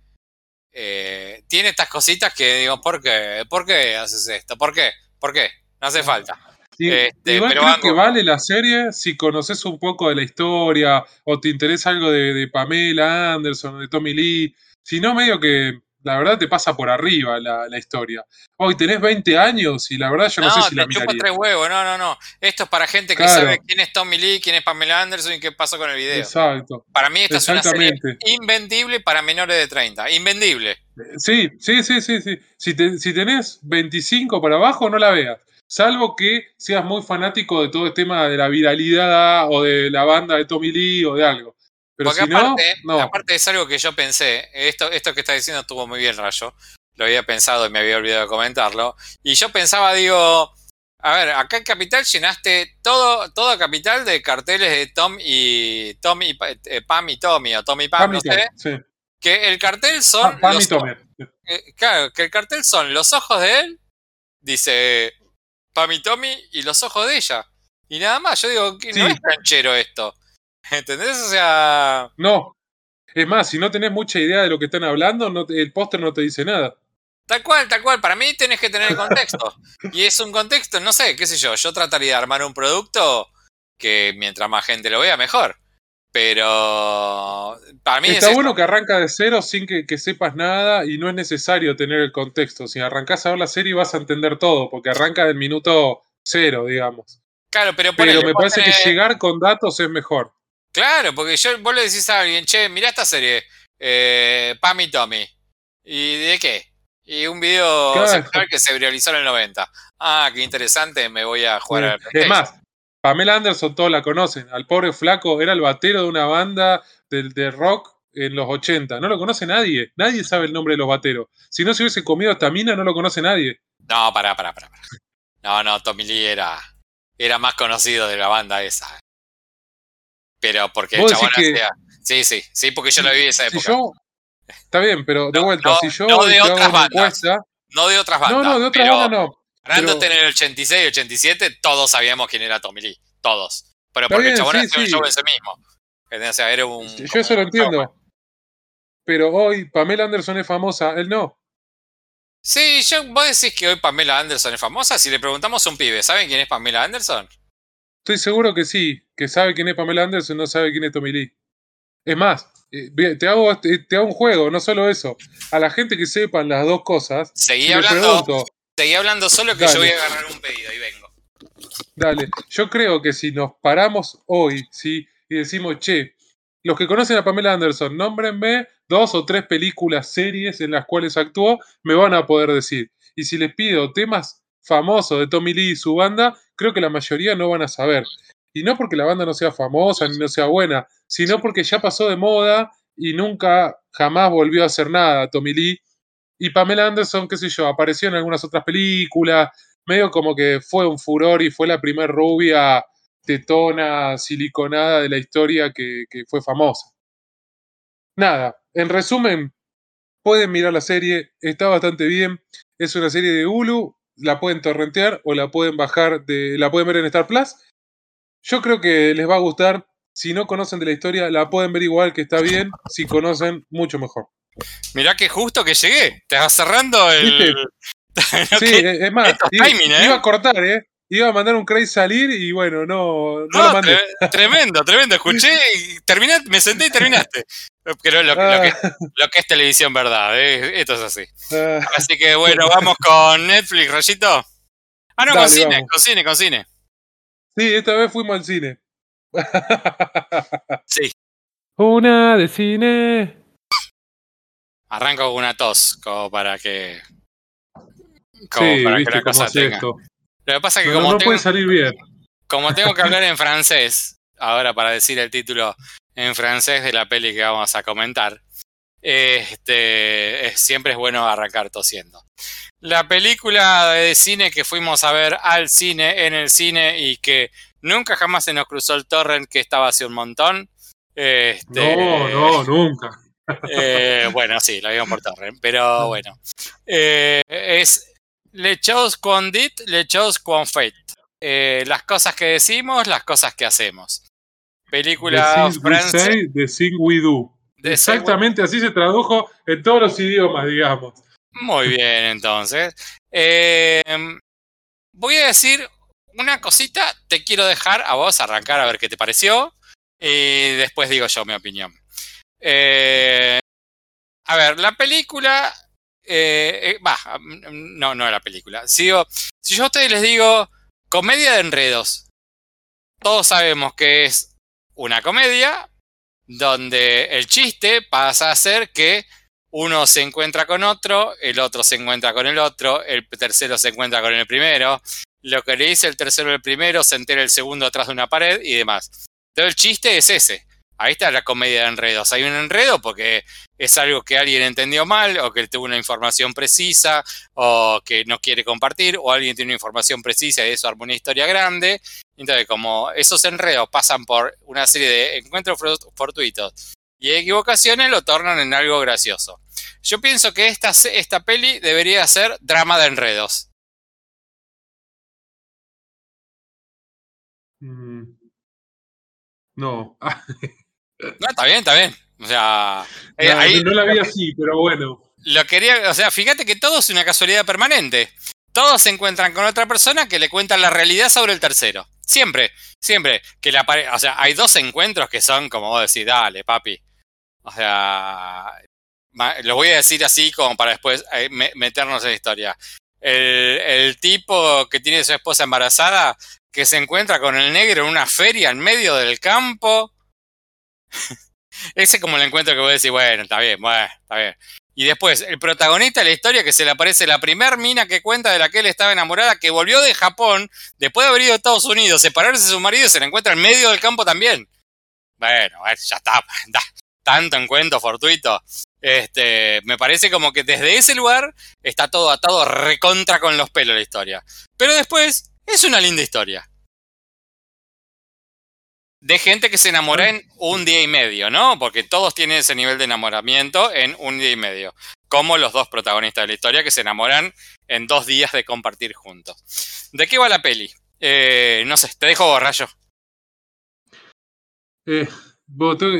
eh, tiene estas cositas que digo, ¿por qué? ¿Por qué haces esto? ¿Por qué? ¿Por qué? No hace falta. Este, igual creo que vale la serie si conoces un poco de la historia o te interesa algo de, de Pamela Anderson, de Tommy Lee. Si no, medio que la verdad te pasa por arriba la, historia. Hoy tenés 20 años y la verdad yo no, sé si la miraría. No, tres huevos, no, no, no. Esto es para gente que sabe quién es Tommy Lee, quién es Pamela Anderson y qué pasó con el video. Exacto. Para mí esta es una serie invendible para menores de 30. Invendible. Sí, sí, sí, sí. sí. Si, si tenés 25 para abajo, no la veas. Salvo que seas muy fanático de todo el tema de la viralidad o de la banda de Tommy Lee o de algo. Pero Porque aparte, no, aparte es algo que yo pensé, esto, esto que está diciendo estuvo muy bien, Rayo. Lo había pensado y me había olvidado de comentarlo. Y yo pensaba, digo, a ver, acá en Capital llenaste todo, todo Capital de carteles de Tom y Tom y eh, Pam y Tommy, o Tom y Pam, no sé. Que el cartel son. Pam, y Tommy. Eh, claro, que el cartel son los ojos de él, dice Pam y Tommy, y los ojos de ella. Y nada más, yo digo, no es canchero esto. ¿Entendés? O sea. No. Es más, si no tenés mucha idea de lo que están hablando, no el póster no te dice nada. Tal cual, tal cual. Para mí tenés que tener el contexto. *laughs* y es un contexto, no sé, qué sé yo. Yo trataría de armar un producto que mientras más gente lo vea, mejor. Pero para mí está bueno que arranca de cero sin que, sepas nada y no es necesario tener el contexto. Si arrancás a ver la serie vas a entender todo, porque arranca del minuto cero, digamos. Claro, pero, pero me parece que llegar con datos es mejor. Claro, porque yo, vos le decís a alguien, che, mirá esta serie, eh, Pam y Tommy. ¿Y de qué? Y un video que se viralizó en el 90. Ah, qué interesante, me voy a jugar a Es más, Pamela Anderson todos la conocen. Al pobre flaco era el batero de una banda de, rock en los 80. No lo conoce nadie. Nadie sabe el nombre de los bateros. Si no se hubiese comido esta mina, no lo conoce nadie. No, pará, pará, pará. No, no, Tommy Lee era, era más conocido de la banda esa. Pero porque el chabón hacía... Sí, sí, sí, porque yo lo vi esa época. Está bien, pero de vuelta, si yo. No de otras bandas. no de otras bandas. No, no, de otras bandas no. Rándote en el 86 y 87, todos sabíamos quién era Tommy Lee. Todos. Pero porque el chabón hacía un show ese mismo. O sea, era un. Yo eso lo entiendo. Pero hoy Pamela Anderson es famosa, él no. Sí, yo, vos decís que hoy Pamela Anderson es famosa. Si le preguntamos a un pibe, ¿saben quién es Pamela Anderson? Estoy seguro que sí, que sabe quién es Pamela Anderson, no sabe quién es Tommy Lee. Es más, eh, te hago, te hago un juego, no solo eso. A la gente que sepan las dos cosas. Seguí hablando. seguí hablando solo que yo voy a agarrar un pedido y vengo. Dale, yo creo que si nos paramos hoy, ¿sí? Y decimos, che, los que conocen a Pamela Anderson, nómbrenme dos o tres películas, series en las cuales actuó, me van a poder decir. Y si les pido temas famoso de Tommy Lee y su banda, creo que la mayoría no van a saber. Y no porque la banda no sea famosa ni no sea buena, sino porque ya pasó de moda y nunca, jamás volvió a hacer nada Tommy Lee. Y Pamela Anderson, qué sé yo, apareció en algunas otras películas, medio como que fue un furor y fue la primer rubia tetona, siliconada de la historia que, que fue famosa. nada, en resumen, pueden mirar la serie, está bastante bien. Es una serie de Hulu, la pueden torrentear o la pueden bajar, de, la pueden ver en Star Plus. Yo creo que les va a gustar. Si no conocen de la historia, la pueden ver igual que está bien. Si conocen, mucho mejor. Mirá que justo que llegué. Te vas cerrando el. *laughs* sí, es más, iba, ¿eh? iba, a cortar, ¿eh? Iba a mandar un Crazy salir y bueno, no, no, lo mandé. tremendo, tremendo. Escuché y terminé, me senté y terminaste. Pero lo, lo, que, ah. lo que es televisión, verdad. ¿eh? Esto es así. Ah. Así que bueno, vamos con Netflix, Rayito. Ah, no, con cine, con cine, con cine. Sí, esta vez fuimos al cine. *laughs* sí. Una de cine. Arranco con una tos, como para que. Como para que la cosa tenga. Lo que pasa es que como. No puede salir bien. Como tengo que hablar en *laughs* francés, ahora para decir el título en francés de la peli que vamos a comentar, este, siempre es bueno arrancar tosiendo. La película de cine que fuimos a ver al cine, en el cine, y que nunca jamás se nos cruzó el torrent que estaba hace un montón. Este, no, no, nunca. Eh, bueno, sí, lo vimos por torrent, pero *laughs* bueno. Eh, es Le chose con dit, le chose con fait. Eh, las cosas que decimos, las cosas que hacemos. Película francesa. The thing we do. Exactamente así se tradujo en todos los idiomas, digamos. Muy bien, entonces. Em, voy a decir una cosita, te quiero dejar a vos arrancar a ver qué te pareció y después digo yo mi opinión. Eh, a ver, la película... Eh, eh no, no la película. Si si yo a ustedes les digo comedia de enredos, todos sabemos que es una comedia donde el chiste pasa a ser que uno se encuentra con otro, el otro se encuentra con el otro, el tercero se encuentra con el primero, lo que le dice el tercero al primero se entera el segundo atrás de una pared y demás. Pero el chiste es ese. Ahí está la comedia de enredos. Hay un enredo porque es algo que alguien entendió mal o que tuvo una información precisa o que no quiere compartir o alguien tiene una información precisa y eso arma una historia grande. Entonces, como esos enredos pasan por una serie de encuentros fortuitos y equivocaciones, lo tornan en algo gracioso. Yo pienso que esta, esta peli debería ser drama de enredos. Mm. No. *laughs* No, está bien, está bien. O sea, eh, no, la vi así, pero bueno. Lo quería, o sea, fíjate que todo es una casualidad permanente. Todos se encuentran con otra persona que le cuenta la realidad sobre el tercero. Siempre, siempre. Que la o sea, hay dos encuentros que son como vos decís, dale, papi. O sea, lo voy a decir así como para después eh, meternos en la historia. El, el tipo que tiene su esposa embarazada que se encuentra con el negro en una feria en medio del campo *laughs* Ese es como el encuentro que voy a decir, bueno, está bien, bueno, está bien. Y después, el protagonista de la historia que se le aparece la primer mina que cuenta de la que él estaba enamorada, que volvió de Japón, después de haber ido a Estados Unidos, separarse de su marido, se la encuentra en medio del campo también. Bueno, ya está, *laughs* tanto encuentro fortuito. Este, me parece como que desde ese lugar está todo atado recontra con los pelos la historia. Pero después, es una linda historia de gente que se enamora en un día y medio, ¿no? Porque todos tienen ese nivel de enamoramiento en un día y medio. Como los dos protagonistas de la historia que se enamoran en dos días de compartir juntos. ¿De qué va la peli? Eh, no sé, te dejo borracho. Eh,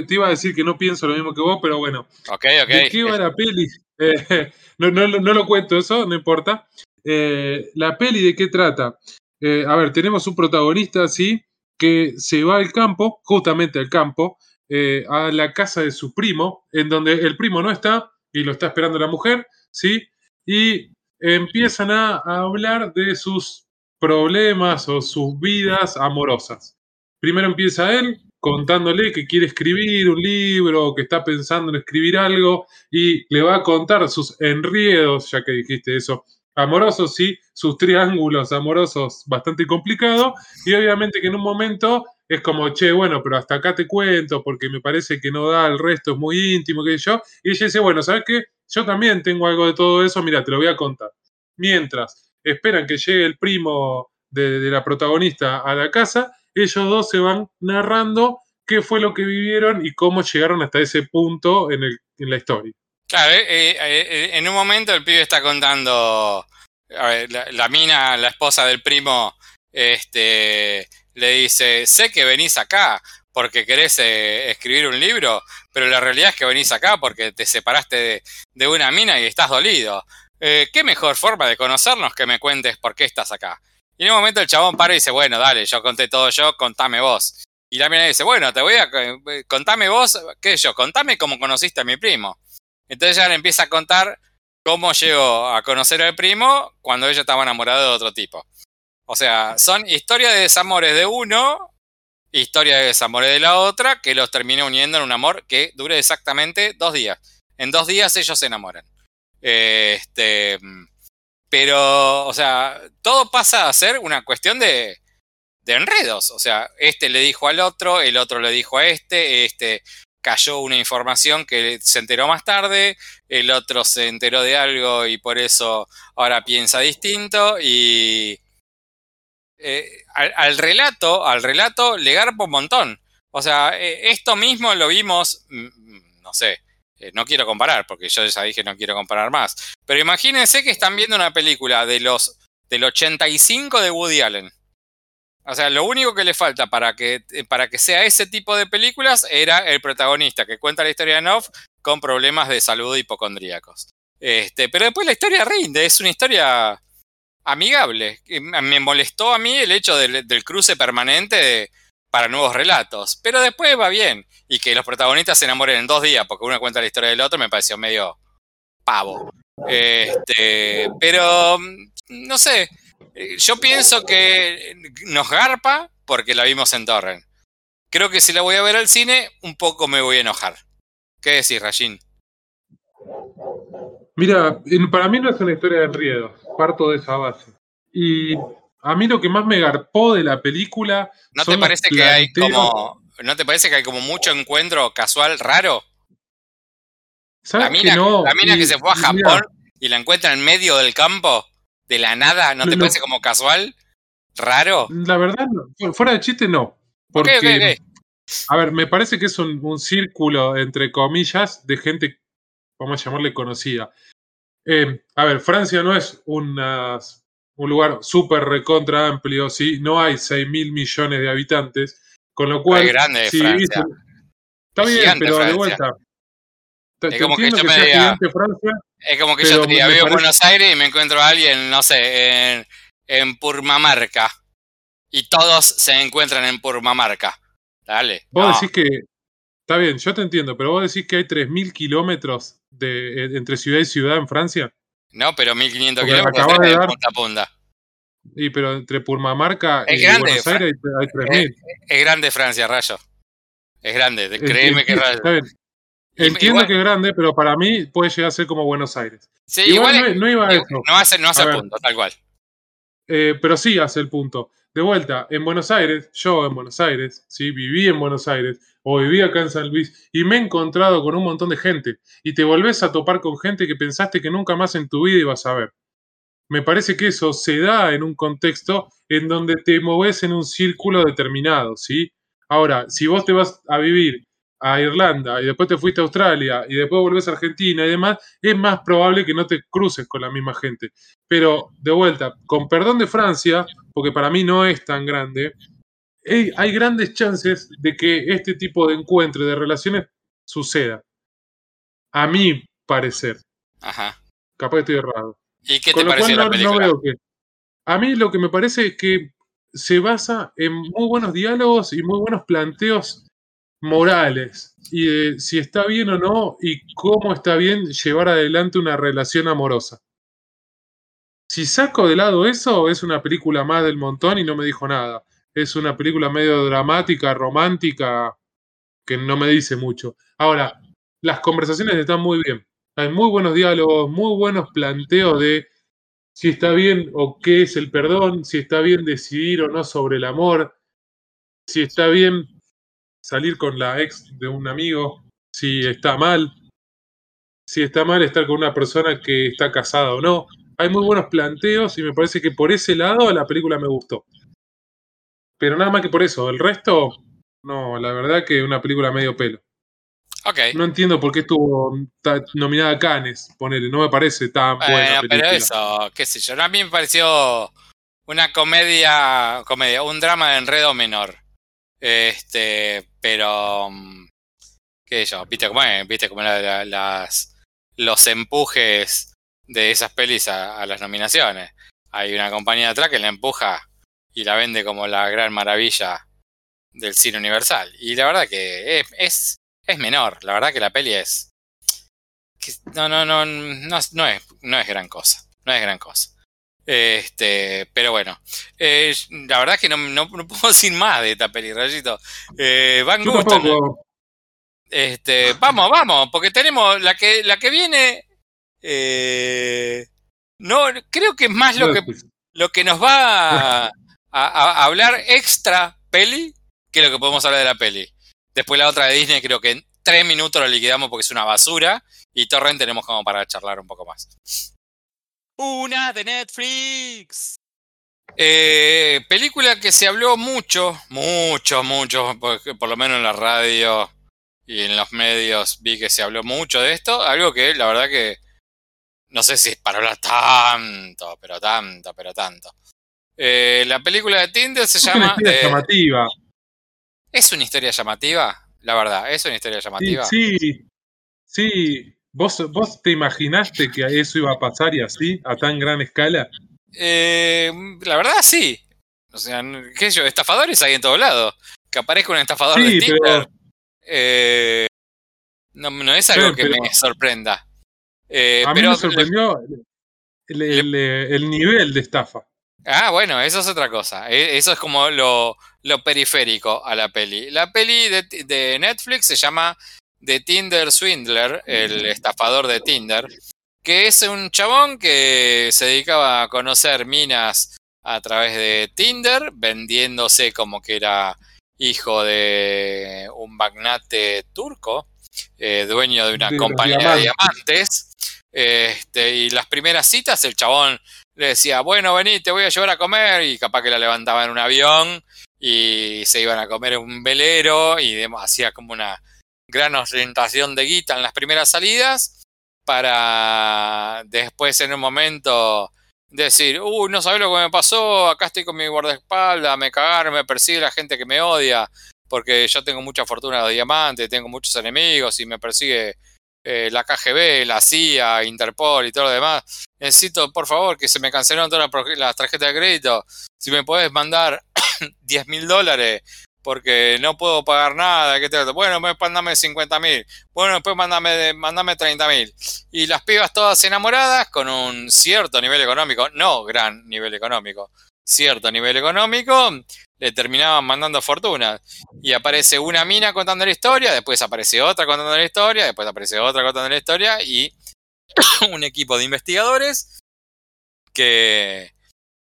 te iba a decir que no pienso lo mismo que vos, pero bueno. Ok, ok. ¿De qué va la peli? Eh, *laughs* no, no, no, lo cuento eso, no importa. la peli de qué trata. a ver, tenemos un protagonista, sí, que se va al campo, justamente al campo, eh, a la casa de su primo, en donde el primo no está y lo está esperando la mujer, ¿sí? Y empiezan a, hablar de sus problemas o sus vidas amorosas. Primero empieza él contándole que quiere escribir un libro, que está pensando en escribir algo, y le va a contar sus enriedos, ya que dijiste eso, amorosos, sí, sus triángulos amorosos bastante complicados, y obviamente que en un momento es como, che, bueno, pero hasta acá te cuento, porque me parece que no da el resto, es muy íntimo, que yo, y ella dice, bueno, ¿sabes qué? Yo también tengo algo de todo eso, mira, te lo voy a contar. Mientras esperan que llegue el primo de, de la protagonista a la casa, ellos dos se van narrando qué fue lo que vivieron y cómo llegaron hasta ese punto en, el, en la historia. Claro, eh, eh, eh, en un momento el pibe está contando, la, mina, la esposa del primo, este, le dice, sé que venís acá porque querés escribir un libro, pero la realidad es que venís acá porque te separaste de, una mina y estás dolido. ¿Qué mejor forma de conocernos que me cuentes por qué estás acá? Y en un momento el chabón para y dice, bueno, dale, yo conté todo yo, contame vos. Y la mina dice, bueno, te voy a, contame vos, qué sé yo, contame cómo conociste a mi primo. Entonces ella le empieza a contar cómo llegó a conocer al primo cuando ella estaba enamorada de otro tipo. O sea, son historias de desamores de uno, historia de desamores de la otra, que los termina uniendo en un amor que dure exactamente dos días. En dos días ellos se enamoran. Este, pero, o sea, todo pasa a ser una cuestión de, de enredos. O sea, este le dijo al otro, el otro le dijo a este, este cayó una información que se enteró más tarde, el otro se enteró de algo y por eso ahora piensa distinto y eh, al, relato, al relato le garpa un montón. O sea, eh, esto mismo lo vimos, mm, mm, no sé, eh, no quiero comparar porque yo ya dije no quiero comparar más, pero imagínense que están viendo una película de los del 85 de Woody Allen o sea, lo único que le falta para que, eh, para que sea ese tipo de películas era el protagonista que cuenta la historia de Noff con problemas de salud hipocondríacos. Este, pero después la historia rinde, es una historia amigable. Me molestó a mí el hecho del, cruce permanente para nuevos relatos, pero después va bien. Y que los protagonistas se enamoren en dos días porque uno cuenta la historia del otro me pareció medio pavo. Este, pero, mm, no sé, yo pienso que nos garpa porque la vimos en Torrent. Creo que si la voy a ver al cine, un poco me voy a enojar. ¿Qué decís, Rajin? Mira, para mí no es una historia de enredos, parto de esa base. Y a mí lo que más me garpó de la película. ¿No te parece que hay como. ¿No te parece que hay como mucho encuentro casual raro? ¿Sabes la mina, que no? La mina que se fue a Japón y la encuentra en medio del campo de la nada? ¿No te parece como casual? ¿Raro? La verdad, fuera de chiste, no. Porque, A ver, me parece que es un, círculo, entre comillas, de gente, vamos a llamarle conocida. Eh, a ver, Francia no es una, un lugar súper recontra amplio, ¿sí? No hay 6 mil millones de habitantes, con lo cual... Es grande Francia. está bien, pero de vuelta. Es como que, yo me diga, es como que yo te diga, vivo en Buenos Aires y me encuentro a alguien, no sé, en, en Purmamarca. Y todos se encuentran en Purmamarca. Dale. Vos decís que. Está bien, yo te entiendo, pero vos decís que hay 3.000 kilómetros de, eh, entre ciudad y ciudad en Francia. No, pero 1.500 kilómetros de, punta a punta. Y pero entre Purmamarca y Buenos Aires hay 3.000. Es, grande Francia, Rayo. Es grande, créeme que Rayo. Entiendo que es grande, pero para mí puede llegar a ser como Buenos Aires. Sí, igual, no, iba a eso. No hace, no hace punto, tal cual. Eh, pero sí hace el punto. De vuelta, en Buenos Aires, yo en Buenos Aires, ¿sí? viví en Buenos Aires o viví acá en San Luis y me he encontrado con un montón de gente y te volvés a topar con gente que pensaste que nunca más en tu vida ibas a ver. Me parece que eso se da en un contexto en donde te moves en un círculo determinado, ¿sí? Ahora, si vos te vas a vivir a Irlanda y después te fuiste a Australia y después volvés a Argentina y demás, es más probable que no te cruces con la misma gente. Pero de vuelta, con perdón de Francia, porque para mí no es tan grande, hay, grandes chances de que este tipo de encuentro, de relaciones, suceda. A mi parecer. Ajá. Capaz estoy errado. ¿Y qué te parece la película? a mí lo que me parece es que se basa en muy buenos diálogos y muy buenos planteos morales y de si está bien o no y cómo está bien llevar adelante una relación amorosa. Si saco de lado eso, es una película más del montón y no me dijo nada. Es una película medio dramática, romántica, que no me dice mucho. Ahora, las conversaciones están muy bien. Hay muy buenos diálogos, muy buenos planteos de si está bien o qué es el perdón, si está bien decidir o no sobre el amor, si está bien salir con la ex de un amigo, si está mal, si está mal estar con una persona que está casada o no. Hay muy buenos planteos y me parece que por ese lado la película me gustó. Pero nada más que por eso, el resto No, la verdad que una película medio pelo. Ok. No entiendo por qué estuvo nominada a Cannes, ponele, no me parece tan buena película. pero eso, qué sé yo, a mí me pareció una comedia, comedia, un drama de enredo menor. Este, pero mm, qué sé yo, viste cómo es, viste cómo las los empujes de esas pelis a, las nominaciones. Hay una compañía atrás que la empuja y la vende como la gran maravilla del cine universal. Y la verdad que es, es, menor. La verdad que la peli es. no, no, no, no, no, es, no es gran cosa. No es gran cosa. Este, pero bueno, eh, la verdad es que no, no, puedo *laughs* decir más de esta peli, Rayito. Eh, Van Este, vamos, vamos, porque tenemos la que, la que viene. Eh, no, creo que es más lo que, lo que nos va a, a hablar extra peli que lo que podemos hablar de la peli. Después la otra de Disney creo que en tres minutos lo liquidamos porque es una basura y Torrent tenemos como para charlar un poco más. Una de Netflix. Eh, película que se habló mucho, mucho, mucho, por, lo menos en la radio y en los medios vi que se habló mucho de esto. Algo que la verdad que no sé si es para hablar tanto, pero tanto, pero tanto. Eh, la película de Tinder se llama. Es eh, llamativa. ¿Es una historia llamativa? La verdad, ¿es una historia llamativa? Sí, sí. ¿Vos, ¿Vos te imaginaste que eso iba a pasar y así, a tan gran escala? Eh, la verdad, sí. O sea, qué sé yo, estafadores hay en todos lados. Que aparezca un estafador de Tinder. Eh, no, no, es algo que me sorprenda. Eh, a mí me sorprendió el nivel de estafa. Ah, bueno, eso es otra cosa. E, eso es como lo, periférico a la peli. La peli de, Netflix se llama The Tinder Swindler, el estafador de Tinder, que es un chabón que se dedicaba a conocer minas a través de Tinder, vendiéndose como que era hijo de un magnate turco, eh, dueño de una compañía de diamantes. Este, y las primeras citas, el chabón le decía, bueno, vení, te voy a llevar a comer, y capaz que la levantaba en un avión y se iban a comer en un velero y hacía como una gran orientación de guita en las primeras salidas para después en un momento decir, uy, no sabes lo que me pasó, acá estoy con mi guardaespaldas, me cagaron, me persigue la gente que me odia, porque yo tengo mucha fortuna de diamante, tengo muchos enemigos y me persigue eh, la KGB, la CIA, Interpol y todo lo demás. Necesito, por favor, que se me cancelaron todas las tarjetas de crédito. Si me puedes mandar *clears throat* 10 mil dólares porque no puedo pagar nada. ¿qué. Bueno, mandame 50 mil. Bueno, después mandame, mandame 30 mil. Y las pibas todas enamoradas con un cierto nivel económico, no gran nivel económico, cierto nivel económico, le terminaban mandando fortuna. Y aparece una mina contando la historia, después aparece otra contando la historia, después aparece otra contando la historia y *coughs* un equipo de investigadores que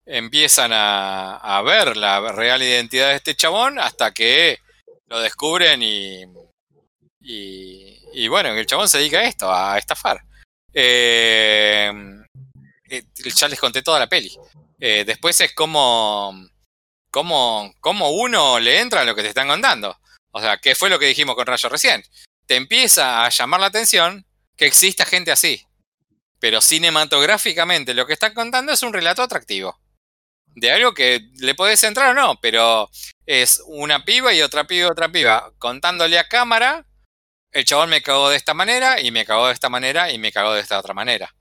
empiezan a, ver la real identidad de este chabón hasta que lo descubren y, y, bueno, el chabón se dedica a esto, a estafar. Eh, eh, ya les conté toda la peli. Eh, después es como, como, como uno le entra a lo que te están contando. O sea, ¿qué fue lo que dijimos con Rayo recién? Te empieza a llamar la atención que exista gente así. Pero cinematográficamente lo que están contando es un relato atractivo. De algo que le podés entrar o no, pero es una piba y otra piba y otra piba contándole a cámara. El chabón me cagó de esta manera y me cagó de esta manera y me cagó de esta otra manera.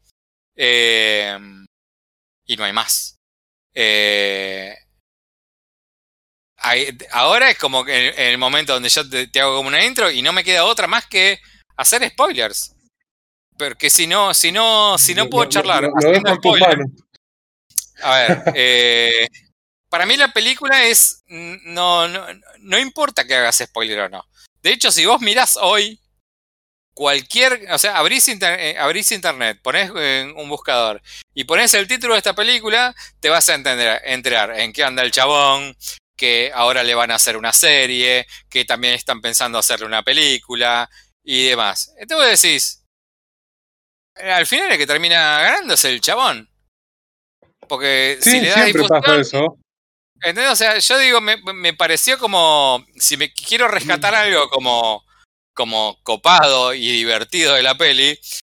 Eh, y no hay más. Eh, ahora es como que en, el momento donde yo te, hago como una intro y no me queda otra más que hacer spoilers. Porque si no, si no, si no puedo charlar. A ver, eh, para mí la película es. No, no, no importa que hagas spoiler o no. De hecho, si vos mirás hoy cualquier, o sea, abrís, eh, internet, ponés en un buscador y pones el título de esta película, te vas a entender, enterar en qué anda el chabón, que ahora le van a hacer una serie, que también están pensando hacerle una película y demás. Entonces decís, eh, al final el que termina ganando es el chabón. Porque si le das difusión, ¿Entendés? O sea, yo digo, me, pareció como, si me quiero rescatar algo como, como copado y divertido de la peli,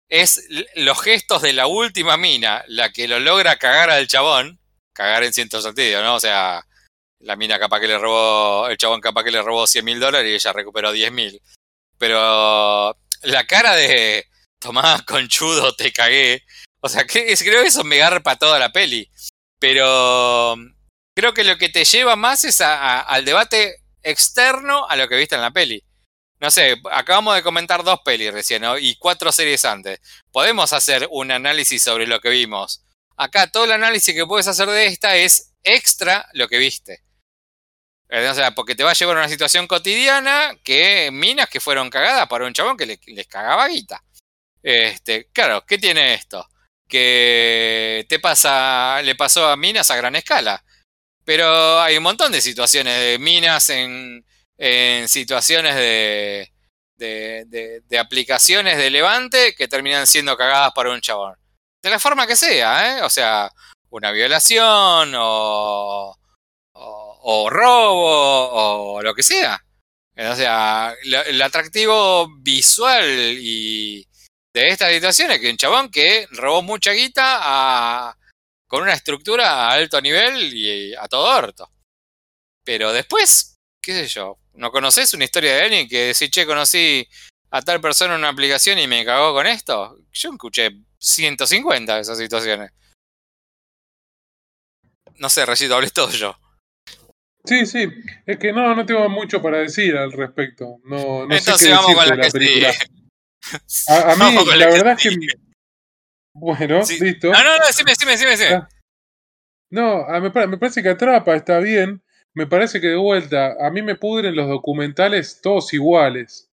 es los gestos de la última mina, la que lo logra cagar al chabón, cagar en cierto sentido, ¿no? O sea, la mina capaz que le robó, el chabón capaz que le robó 100 mil dólares y ella recuperó 10 mil. Pero la cara de Tomás conchudo, te cagué. O sea, creo que eso me garpa toda la peli. Pero creo que lo que te lleva más es al debate externo a lo que viste en la peli. No sé, acabamos de comentar dos pelis recién, ¿no? Y cuatro series antes. Podemos hacer un análisis sobre lo que vimos. Acá todo el análisis que puedes hacer de esta es extra lo que viste. Eh, o sea, porque te va a llevar a una situación cotidiana que minas que fueron cagadas para un chabón que les cagaba guita. Este, claro, ¿qué tiene esto? Que te pasa, le pasó a minas a gran escala. Pero hay un montón de situaciones de minas en, situaciones de, de, aplicaciones de levante que terminan siendo cagadas para un chabón. De la forma que sea, ¿eh? O sea, una violación o, o, robo o lo que sea. O sea, el atractivo visual y de esta situación es que un chabón que robó mucha guita a, con una estructura a alto nivel y a todo orto. Pero después, qué sé yo, ¿no conoces una historia de alguien que decís, che, conocí a tal persona en una aplicación y me cagó con esto? Yo escuché 150 de esas situaciones. No sé, Recito, hablé todo yo. Sí, sí, es que no, no tengo mucho para decir al respecto. No, no Entonces sé qué vamos con la, la película. *laughs* A, *laughs* mí, la, verdad es que. Bueno, listo. No, no, no, decime, decime, decime. Ah. No, me, me parece que atrapa, está bien. Me parece que de vuelta, a mí me pudren los documentales todos iguales.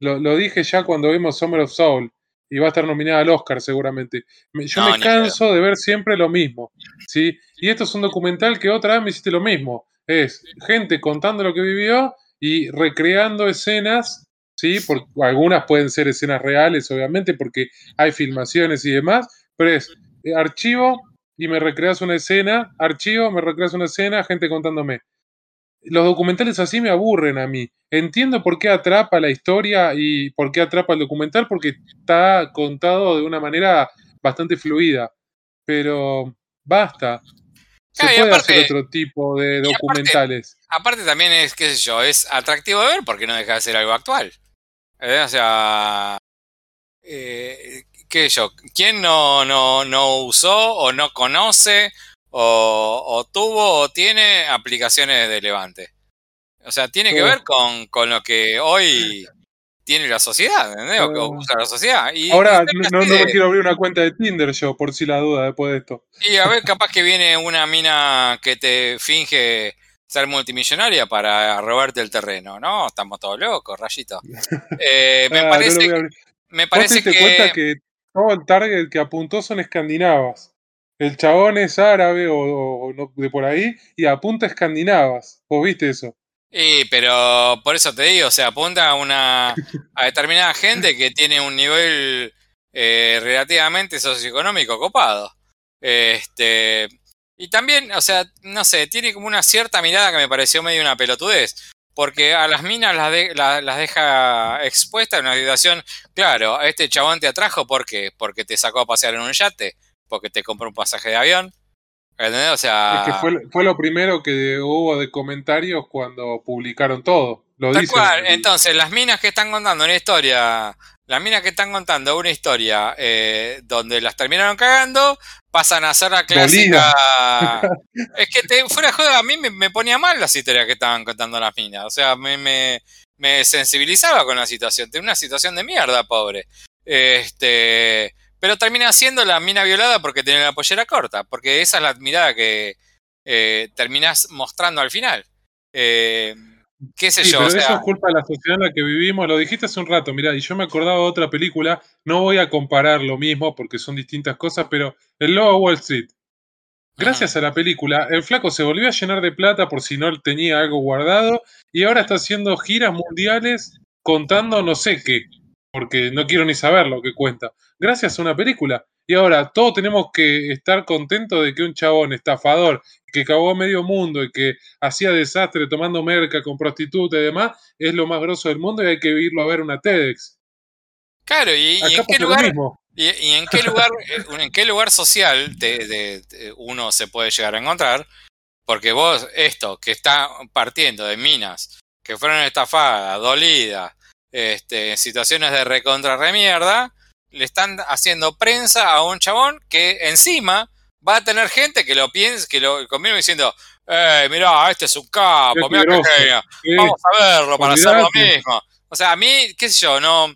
Lo, lo dije ya cuando vimos Summer of Soul y va a estar nominada al Oscar seguramente. yo me canso de ver siempre lo mismo. ¿sí? Y esto es un documental que otra vez me hiciste lo mismo. Es gente contando lo que vivió y recreando escenas, ¿sí? Porque algunas pueden ser escenas reales, obviamente, porque hay filmaciones y demás, pero es eh, archivo y me recreas una escena, archivo, me recreas una escena, gente contándome los documentales así me aburren a mí. Entiendo por qué atrapa la historia y por qué atrapa el documental, porque está contado de una manera bastante fluida. Pero basta. Se puede hacer otro tipo de documentales. Aparte, también es, qué sé yo, es atractivo de ver porque no deja de ser algo actual. ¿Eh? O sea, eh, qué sé yo, ¿quién no, no, no usó o no conoce o, tuvo o tiene aplicaciones de Levante. O sea, tiene que ver con, con lo que hoy tiene la sociedad, ¿entendés? O que usa la sociedad. Y, Ahora, no, me quiero abrir una cuenta de Tinder yo, por si la duda, después de esto. Y a ver, capaz que viene una mina que te finge ser multimillonaria para robarte el terreno, ¿no? Estamos todos locos, rayito. Eh, me *laughs* ah, parece, me parece que... cuenta que todo el target que apuntó son escandinavas. El chabón es árabe o, de por ahí y apunta a escandinavas. ¿Vos viste eso? Sí, pero por eso te digo, o sea, apunta a una a determinada gente que tiene un nivel eh, relativamente socioeconómico copado. Este, y también, o sea, no sé, tiene como una cierta mirada que me pareció medio una pelotudez. Porque a las minas las, las deja expuestas en una situación. Claro, este chabón te atrajo ¿por qué? porque te sacó a pasear en un yate porque te compró un pasaje de avión. ¿Entendés? O sea. Es que fue, fue, lo primero que hubo de comentarios cuando publicaron todo. Lo tal cual. Entonces, las minas que están contando una historia. Las minas que están contando una historia eh, donde las terminaron cagando, pasan a ser la clásica. *laughs* es que te, fuera de juego, a mí me, ponía mal las historias que estaban contando las minas. O sea, me, me, me sensibilizaba con la situación. Tenía una situación de mierda, pobre. Este pero termina siendo la mina violada porque tiene la pollera corta, porque esa es la mirada que eh, terminas mostrando al final. Eh, ¿Qué sé yo? Pero eso es culpa de la sociedad en la que vivimos. Lo dijiste hace un rato, mira, y yo me acordaba de otra película. No voy a comparar lo mismo porque son distintas cosas, pero El Lobo Wall Street. Gracias a la película, el flaco se volvió a llenar de plata por si no tenía algo guardado y ahora está haciendo giras mundiales contando no sé qué porque no quiero ni saber lo que cuenta. Gracias a una película. Y ahora, todos tenemos que estar contentos de que un chabón estafador, que cagó medio mundo y que hacía desastre tomando merca con prostitutas y demás, es lo más grosso del mundo y hay que irlo a ver una TEDx. Claro, y, en qué lugar, y, en qué lugar, en qué lugar social uno se puede llegar a encontrar, porque vos, esto, que está partiendo de minas, que fueron estafadas, dolidas, este, situaciones de recontra remierda, le están haciendo prensa a un chabón que encima va a tener gente que lo piense, que lo conviene diciendo, eh, mirá, este es un capo, mirá que vamos a verlo para hacer lo mismo. O sea, a mí, qué sé yo, no,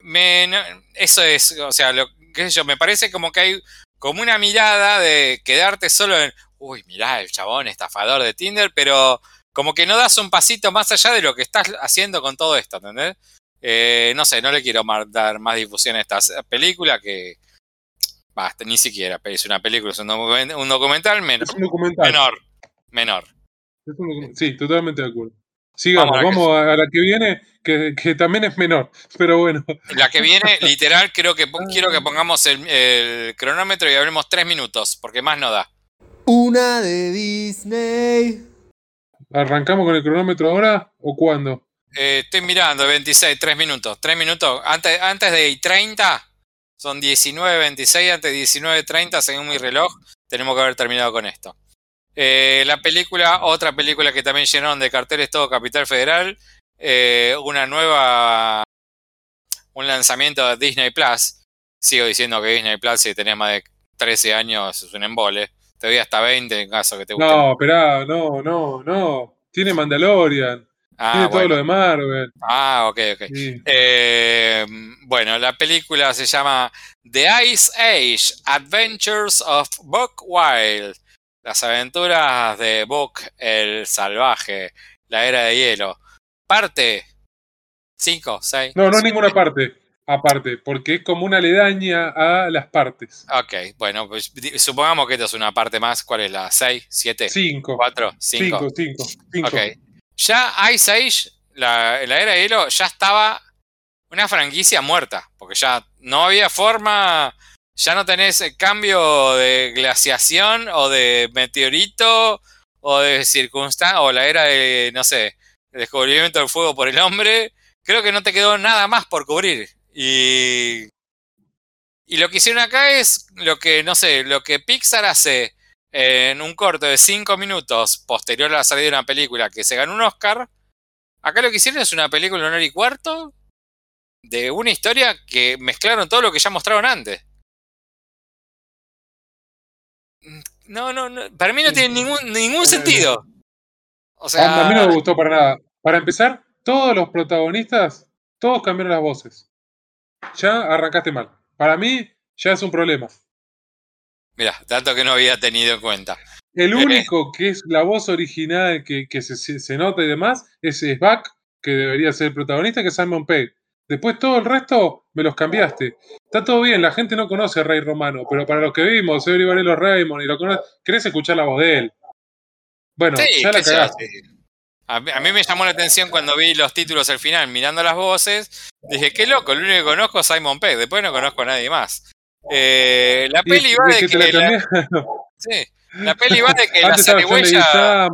me, eso es, o sea, lo, qué sé yo, me parece como que hay como una mirada de quedarte solo en, uy, mirá, el chabón estafador de Tinder, pero como que no das un pasito más allá de lo que estás haciendo con todo esto, ¿entendés? Eh, no sé, no le quiero dar más difusión a esta película que. Basta, ni siquiera es una película, es un, documental, menor. Es un documental. Menor. Menor. sí, totalmente de acuerdo. Sigamos, vamos, a, la que viene, que, también es menor, pero bueno. La que viene, *laughs* literal, creo que quiero que pongamos el, cronómetro y hablemos tres minutos, porque más no da. Una de Disney. ¿Arrancamos con el cronómetro ahora o cuándo? Eh, estoy mirando, 26, 3 minutos. 3 minutos. Antes, antes de 30, son 19, 26, antes de 19, 30, según mi reloj, tenemos que haber terminado con esto. Eh, la película, otra película que también llenaron de carteles todo Capital Federal, eh, una nueva, un lanzamiento de Disney Plus. Sigo diciendo que Disney Plus, si tenés más de 13 años, es un embole. Te doy hasta 20 en caso que te guste. No, esperá, no, no, no. Tiene Mandalorian. Ah, Tiene todo lo de Marvel. Ah, ok, ok. Eh, bueno, la película se llama The Ice Age Adventures of Buck Wild. Las aventuras de Buck el salvaje, la era de hielo. Parte 5, 6. No, no ninguna parte aparte, porque es como una aledaña a las partes. Ok, bueno, pues supongamos que esto es una parte más. ¿Cuál es la? ¿6? ¿7? 5. ¿4? 5. 5. Ok. Ya Ice Age, la, la era de hielo, ya estaba una franquicia muerta, porque ya no había forma, ya no tenés cambio de glaciación o de meteorito o de circunstancia, o la era de, no sé, el descubrimiento del fuego por el hombre. Creo que no te quedó nada más por cubrir. Y, y lo que hicieron acá es lo que, no sé, lo que Pixar hace en un corto de 5 minutos posterior a la salida de una película que se ganó un Oscar, acá lo que hicieron es una película de una hora y cuarto de una historia que mezclaron todo lo que ya mostraron antes. No, no, no para mí no tiene ningún, ningún sentido. O sea, a mí no me gustó para nada. Para empezar, todos los protagonistas, todos cambiaron las voces. Ya arrancaste mal. Para mí, ya es un problema. Mira, tanto que no había tenido en cuenta. El eh, único que es la voz original que, se, nota y demás es, Buck, que debería ser el protagonista, que es Simon Pegg. Después todo el resto me los cambiaste. Está todo bien, la gente no conoce a Rey Romano, pero para los que vimos, Every Varelo Raymond y lo conoce, querés escuchar la voz de él. Bueno, ya la cagaste. A mí, a mí, me llamó la atención cuando vi los títulos al final, mirando las voces. Dije, qué loco, el único que conozco es Simon Pegg, después no conozco a nadie más. Eh, la peli va de que, la, sí, la peli va de que *laughs* las zarigüeyas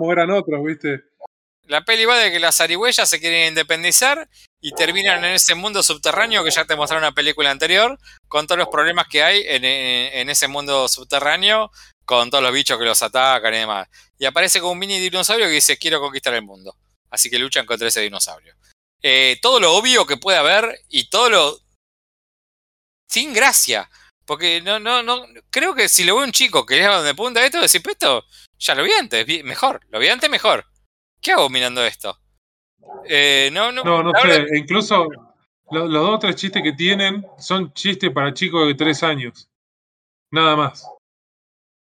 La peli va de que las zarigüeyas se quieren independizar y terminan en ese mundo subterráneo que ya te mostraron en la película anterior, con todos los problemas que hay en, en, ese mundo subterráneo, con todos los bichos que los atacan y demás. Y aparece con un mini dinosaurio que dice quiero conquistar el mundo. Así que luchan contra ese dinosaurio. Eh, todo lo obvio que puede haber y todo lo sin gracia. Porque no, no, no, creo que si lo ve un chico que es donde punta esto, decir, pues esto ya lo vi antes, mejor, lo vi antes mejor. ¿Qué hago mirando esto? Eh, no, no, no, no sé, incluso los, dos o tres chistes que tienen son chistes para chicos de tres años. Nada más.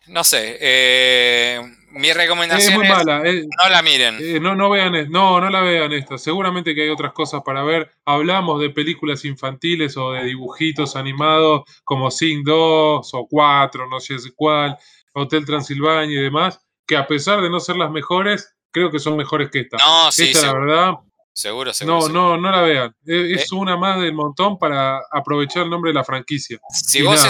No sé, eh, mi recomendación es, muy mala. no la miren. Eh, no, no vean, no, no la vean esta. Seguramente que hay otras cosas para ver. Hablamos de películas infantiles o de dibujitos animados como Sing 2 o 4, no sé cuál, Hotel Transilvania y demás, que a pesar de no ser las mejores, creo que son mejores que esta. No, sí, esta, la verdad, Seguro, seguro. No, no, no la vean. Es, una más del montón para aprovechar el nombre de la franquicia. Si vos,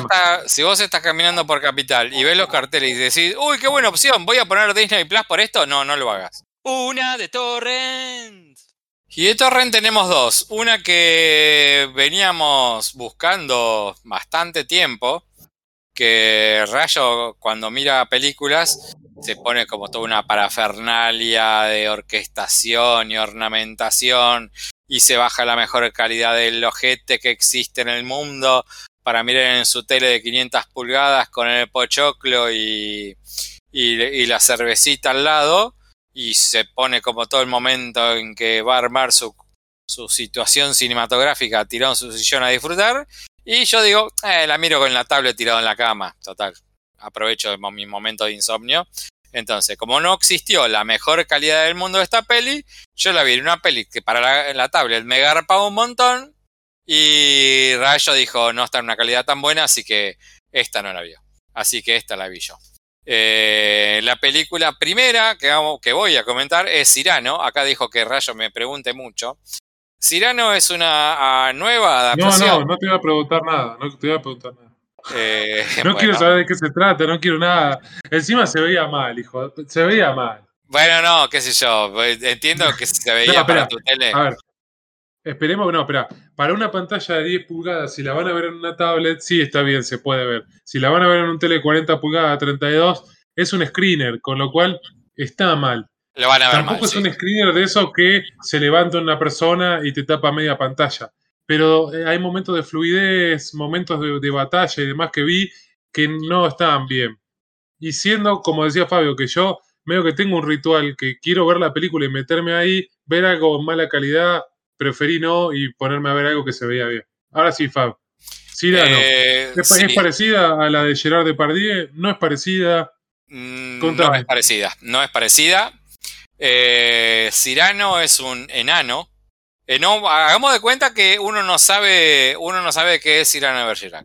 si vos estás caminando por Capital y ves los carteles y decís, uy, qué buena opción, voy a poner Disney Plus por esto, no, no lo hagas. Una de Torrent. Y de Torrent tenemos dos. Una que veníamos buscando bastante tiempo, que Rayo cuando mira películas se pone como toda una parafernalia de orquestación y ornamentación y se baja la mejor calidad del ojete que existe en el mundo. Para mirar en su tele de 500 pulgadas con el pochoclo y, y, la cervecita al lado y se pone como todo el momento en que va a armar su, su situación cinematográfica tirado en su sillón a disfrutar y yo digo, eh, la miro con la tablet tirado en la cama, total aprovecho mi momento de insomnio. Entonces, como no existió la mejor calidad del mundo de esta peli, yo la vi en una peli que para la, tablet me garpaba un montón y Rayo dijo, no está en una calidad tan buena, así que esta no la vio. Así que esta la vi yo. Eh, la película primera que, que voy a comentar es Cirano. Acá dijo que Rayo me pregunte mucho. Cirano es una ah, nueva adaptación. No, no, no te voy a preguntar nada. No te voy a preguntar nada. Eh, *laughs* no quiero saber de qué se trata, no quiero nada. Encima se veía mal, hijo. Se veía mal. Bueno, no, qué sé yo. Entiendo que se *laughs* veía para tu tele. A ver, esperemos no, espera. Para una pantalla de 10 pulgadas, si la van a ver en una tablet, sí está bien, se puede ver. Si la van a ver en un tele de 40 pulgadas, 32, es un screener, con lo cual está mal. Lo van a ver Tampoco es un screener de eso que se levanta una persona y te tapa media pantalla pero eh, hay momentos de fluidez, momentos de, batalla y demás que vi que no estaban bien. Y siendo, como decía Fabio, que yo veo que tengo un ritual, que quiero ver la película y meterme ahí, ver algo con mala calidad, preferí no y ponerme a ver algo que se veía bien. Ahora sí, Fab. Cyrano, eh, ¿Es, parecida a la de Gerard Depardieu? ¿No es parecida? Mm, no es parecida, no es parecida. Eh, Cyrano es un enano eh, no, hagamos de cuenta que uno no sabe, uno no sabe qué es Cyrano Bergerac.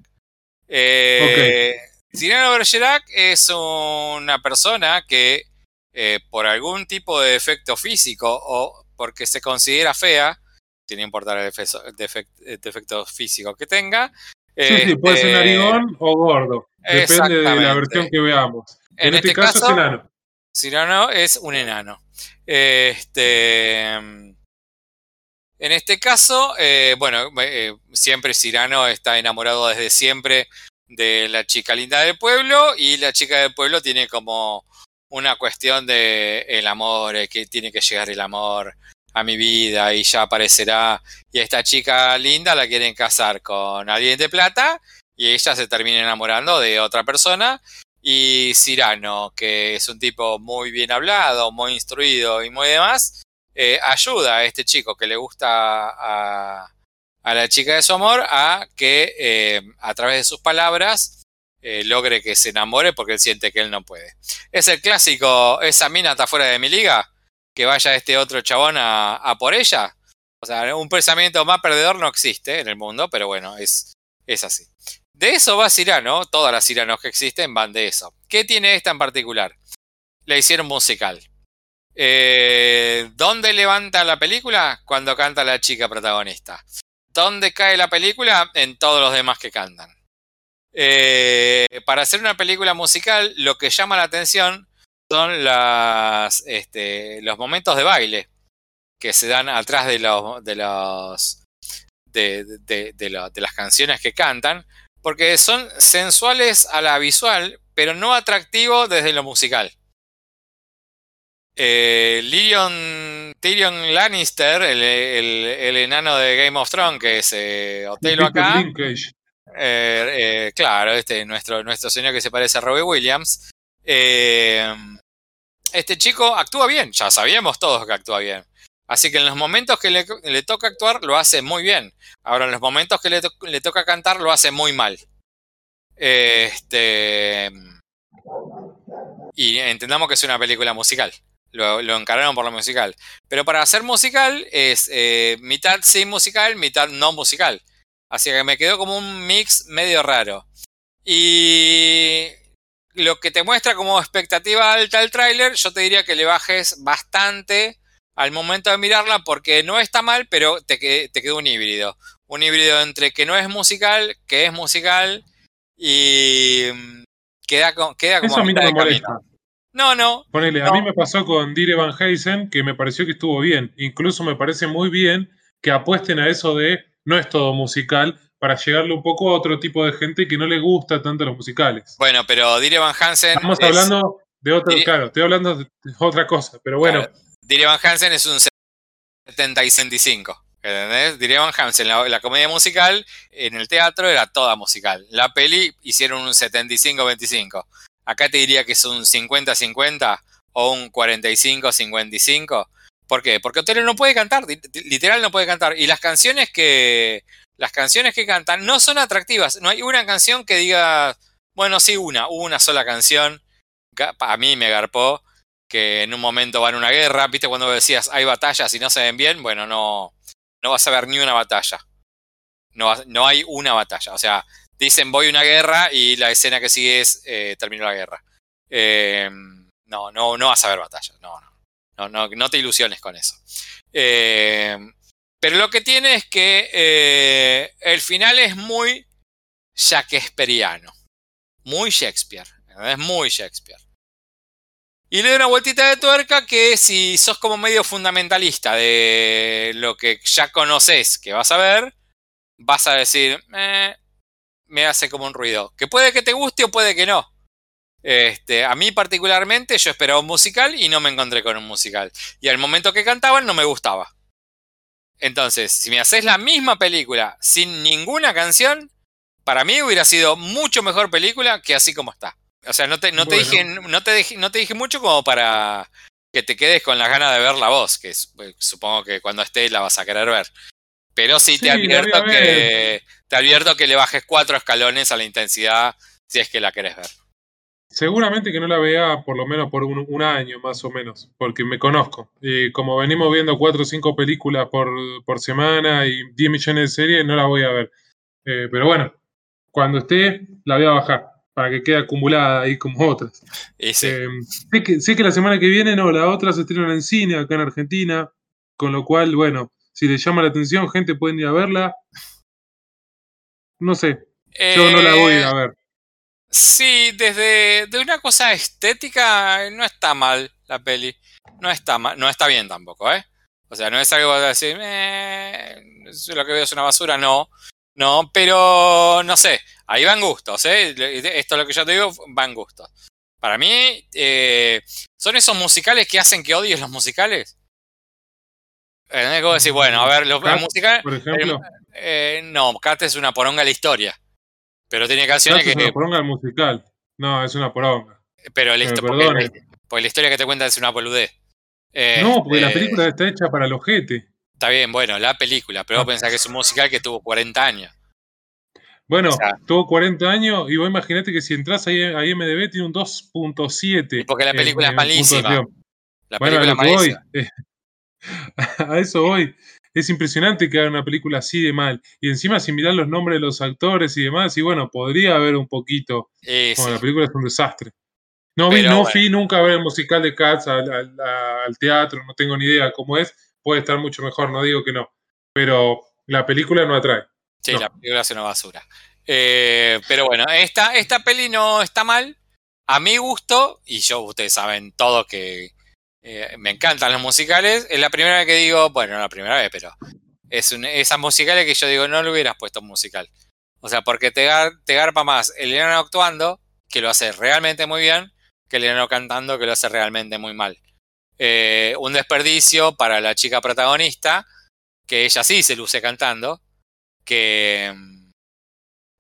Eh, Cyrano Bergerac es una persona que eh, por algún tipo de defecto físico o porque se considera fea, sin importar el defecto, físico que tenga. Sí, sí, puede ser narigón o gordo. Depende de la versión que veamos. En, este, este, caso, caso, es enano. Cyrano es un enano. Este. En este caso, eh, bueno, eh, siempre Cirano está enamorado desde siempre de la chica linda del pueblo y la chica del pueblo tiene como una cuestión de el amor, eh, que tiene que llegar el amor a mi vida y ya aparecerá. Y esta chica linda la quieren casar con alguien de plata y ella se termina enamorando de otra persona. Y Cirano, que es un tipo muy bien hablado, muy instruido y muy demás, eh, ayuda a este chico que le gusta a, la chica de su amor a que eh, a través de sus palabras eh, logre que se enamore porque él siente que él no puede. Es el clásico, esa mina está fuera de mi liga, que vaya este otro chabón a, por ella. O sea, un pensamiento más perdedor no existe en el mundo, pero bueno, es, es así. De eso va Cirano, todas las Ciranos que existen van de eso. ¿Qué tiene esta en particular? Le hicieron musical. Eh, ¿Dónde levanta la película? Cuando canta la chica protagonista. ¿Dónde cae la película? En todos los demás que cantan. Eh, para hacer una película musical, lo que llama la atención son este, los momentos de baile que se dan atrás de los, de los de, de, las canciones que cantan, porque son sensuales a la visual, pero no atractivos desde lo musical. Eh, Tyrion Lannister, el, enano de Game of Thrones, que es eh, Otelo acá. Eh, eh, claro, este nuestro, nuestro señor que se parece a Robbie Williams. este chico actúa bien, ya sabíamos todos que actúa bien. Así que en los momentos que le, toca actuar lo hace muy bien. Ahora en los momentos que le, le toca cantar lo hace muy mal. Este. Y entendamos que es una película musical lo, encargaron por lo musical. Pero para hacer musical es eh, mitad sí musical, mitad no musical. Así que me quedó como un mix medio raro. Y lo que te muestra como expectativa alta al tráiler, yo te diría que le bajes bastante al momento de mirarla porque no está mal, pero te, te quedó un híbrido. Un híbrido entre que no es musical, que es musical y mm, queda, queda como... Eso a mí no me molesta. No, no. Ponele, a mí me pasó con Dire Van Heisen que me pareció que estuvo bien. Incluso me parece muy bien que apuesten a eso de no es todo musical para llegarle un poco a otro tipo de gente que no le gusta tanto los musicales. Bueno, pero Dire Van Hansen. Estamos hablando de otro, claro, estoy hablando de otra cosa, pero bueno. Dire Van Hansen es un 70 y 65. ¿Entendés? Dire Van Hansen, la, comedia musical en el teatro era toda musical. La peli hicieron un 75-25. Acá te diría que es un 50-50 o un 45-55. ¿Por qué? Porque Otero no puede cantar, literal no puede cantar. Y las canciones que. Las canciones que cantan no son atractivas. No hay una canción que diga. Bueno, sí, una, una sola canción. A mí me garpó. Que en un momento van a una guerra. ¿Viste cuando decías hay batallas y no se ven bien? Bueno, no. No vas a ver ni una batalla. No, no hay una batalla. O sea, dicen voy a una guerra y la escena que sigue es eh, terminó la guerra. Eh, no, no, no vas a ver batalla. No, no. No, no, no te ilusiones con eso. Eh, pero lo que tiene es que eh, el final es muy shakespeariano. Muy Shakespeare. Es muy Shakespeare. Y le doy una vueltita de tuerca que si sos como medio fundamentalista de lo que ya conoces que vas a ver, vas a decir, eh, me hace como un ruido. Que puede que te guste o puede que no. Este, a mí particularmente yo esperaba un musical y no me encontré con un musical. Y al momento que cantaban no me gustaba. Entonces, si me haces la misma película sin ninguna canción, para mí hubiera sido mucho mejor película que así como está. O sea, no te, no te, dije, no te, no te dije mucho como para que te quedes con las ganas de ver la voz, que pues, supongo que cuando esté la vas a querer ver. Pero sí, te advierto que te advierto que le bajes cuatro escalones a la intensidad si es que la querés ver. Seguramente que no la vea por lo menos por un, año más o menos, porque me conozco. Y como venimos viendo cuatro o cinco películas por, semana y 10 millones de series, no la voy a ver. Eh, pero bueno, cuando esté, la voy a bajar para que quede acumulada ahí como otras. Eh, sé, que, sé que la semana que viene, no, la otra se estrena en cine acá en Argentina, con lo cual, bueno, si les llama la atención, gente pueden ir a verla. No sé, yo no la voy a ir a ver. Sí, desde de una cosa estética no está mal la peli. No está mal, no está bien tampoco, ¿eh? O sea, no es algo a decir, eh, lo que veo es una basura, no. No, pero no sé, ahí van gustos, ¿eh? Esto es lo que yo te digo, van gustos. Para mí, eh, ¿son esos musicales que hacen que odies los musicales? Es como decir, bueno, a ver, los, musicales. Por ejemplo. Eh, no, Cat es una poronga de la historia. Pero tiene canciones que. Es una poronga musical. No, es una poronga. Pero la, porque, porque la historia que te cuenta es una boludez. no, porque la película está hecha para el ojete. Está bien, bueno, la película, pero vos pensás que es un musical que tuvo 40 años. Bueno, tuvo 40 años y vos imaginate que si entras ahí a IMDB tiene un 2.7. Porque la película es malísima. La película es malísima. *laughs* a eso voy es impresionante que haga una película así de mal. Y encima sin mirar los nombres de los actores y demás, y bueno, podría haber un poquito. la película es un desastre. No, vi, no fui nunca a ver el musical de Cats al, teatro, no tengo ni idea cómo es. Puede estar mucho mejor, no digo que no. Pero la película no atrae. Sí, la película es una basura. Eh, pero bueno, esta, esta peli no está mal. A mi gusto, y yo, ustedes saben todo que eh, me encantan los musicales. Es la primera vez que digo, bueno, no la primera vez, pero es esas musicales que yo digo, no le hubieras puesto un musical. O sea, porque te, te garpa más el enano actuando, que lo hace realmente muy bien, que el enano cantando, que lo hace realmente muy mal. Eh, un desperdicio para la chica protagonista, que ella sí se luce cantando, que mm,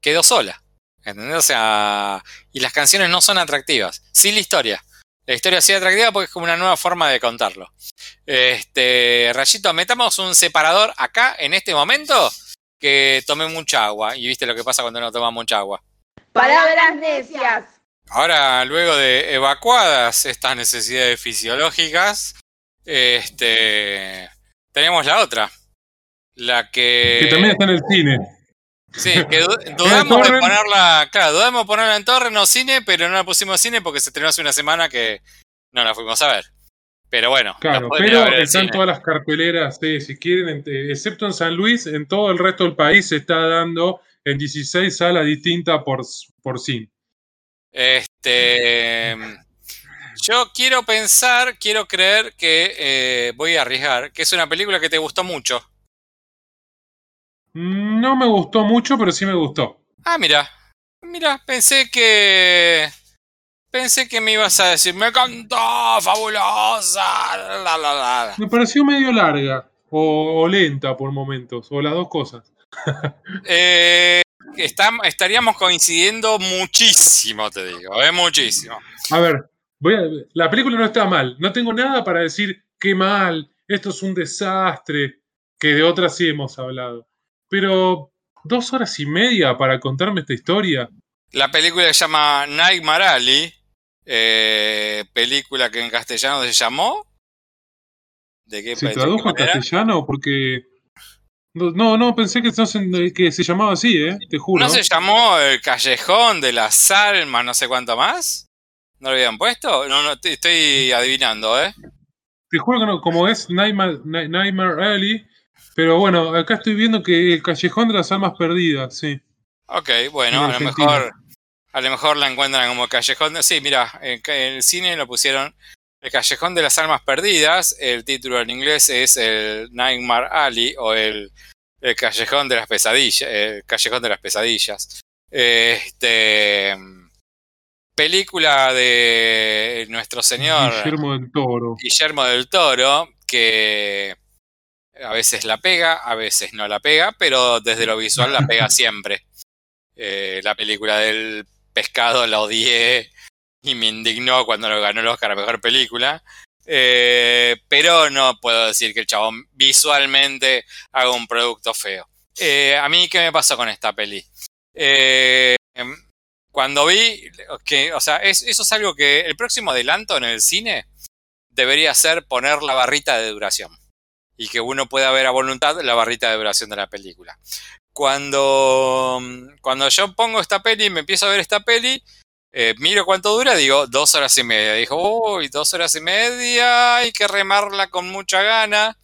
quedó sola. ¿Entendés? O sea, y las canciones no son atractivas. Sin la historia. La historia así atractiva porque es como una nueva forma de contarlo. Este, Rayito, metamos un separador acá en este momento que tome mucha agua. Y viste lo que pasa cuando no toma mucha agua. Palabras necias. Ahora, luego de evacuadas estas necesidades fisiológicas, este, tenemos la otra. La que... Que también está en el cine. Sí, que *laughs* dudamos de ponerla, claro, dudamos de ponerla en torre, no cine, pero no la pusimos cine porque se estrenó hace una semana que no la fuimos a ver. Pero bueno. Claro, pero están todas las carteleras, si quieren, excepto en San Luis, en todo el resto del país se está dando en 16 salas distintas por, por cine. Este. Yo quiero pensar, quiero creer que eh, voy a arriesgar, que es una película que te gustó mucho. No me gustó mucho, pero sí me gustó. Ah, mira. Mira, pensé que. Pensé que me ibas a decir, me encantó, fabulosa, la, la, la. Me pareció medio larga o, lenta por momentos, o las dos cosas. *laughs* eh, estaríamos coincidiendo muchísimo, te digo, ¿eh? muchísimo. A ver, voy a, la película no está mal, no tengo nada para decir qué mal, esto es un desastre, que de otras sí hemos hablado. Pero dos horas y media para contarme esta historia. La película se llama Nightmare Alley, eh, película que en castellano se llamó. ¿De qué ¿Se tradujo en castellano? Porque. No, no, pensé que, que, se llamaba así, ¿eh? Te juro. ¿No se llamó El Callejón de las Almas, no sé cuánto más? ¿No lo habían puesto? No, no, estoy adivinando, ¿eh? Te juro que no, como es Nightmare, Nightmare Alley, pero bueno, acá estoy viendo que el Callejón de las Almas Perdidas, sí. Ok, bueno, a lo mejor a lo mejor la encuentran como Callejón de... Sí, mira, en, el cine lo pusieron El Callejón de las Almas Perdidas. El título en inglés es el Nightmare Alley o el, el Callejón de las Pesadillas. El Callejón de las Pesadillas. Este película de nuestro señor Guillermo del Toro. Guillermo del Toro, que a veces la pega, a veces no la pega, pero desde lo visual la pega siempre. Eh, la película del Pescado la odié y me indignó cuando lo ganó el Oscar a Mejor Película. Eh, pero no puedo decir que el chabón visualmente haga un producto feo. Eh, a mí, ¿qué me pasó con esta peli? Cuando vi que, o sea, eso es algo que el próximo adelanto en el cine debería ser poner la barrita de duración y que uno pueda ver a voluntad la barrita de duración de la película cuando, cuando yo pongo esta peli, me empiezo a ver esta peli, eh, miro cuánto dura, digo, dos horas y media. Dijo, uy, dos horas y media, hay que remarla con mucha gana.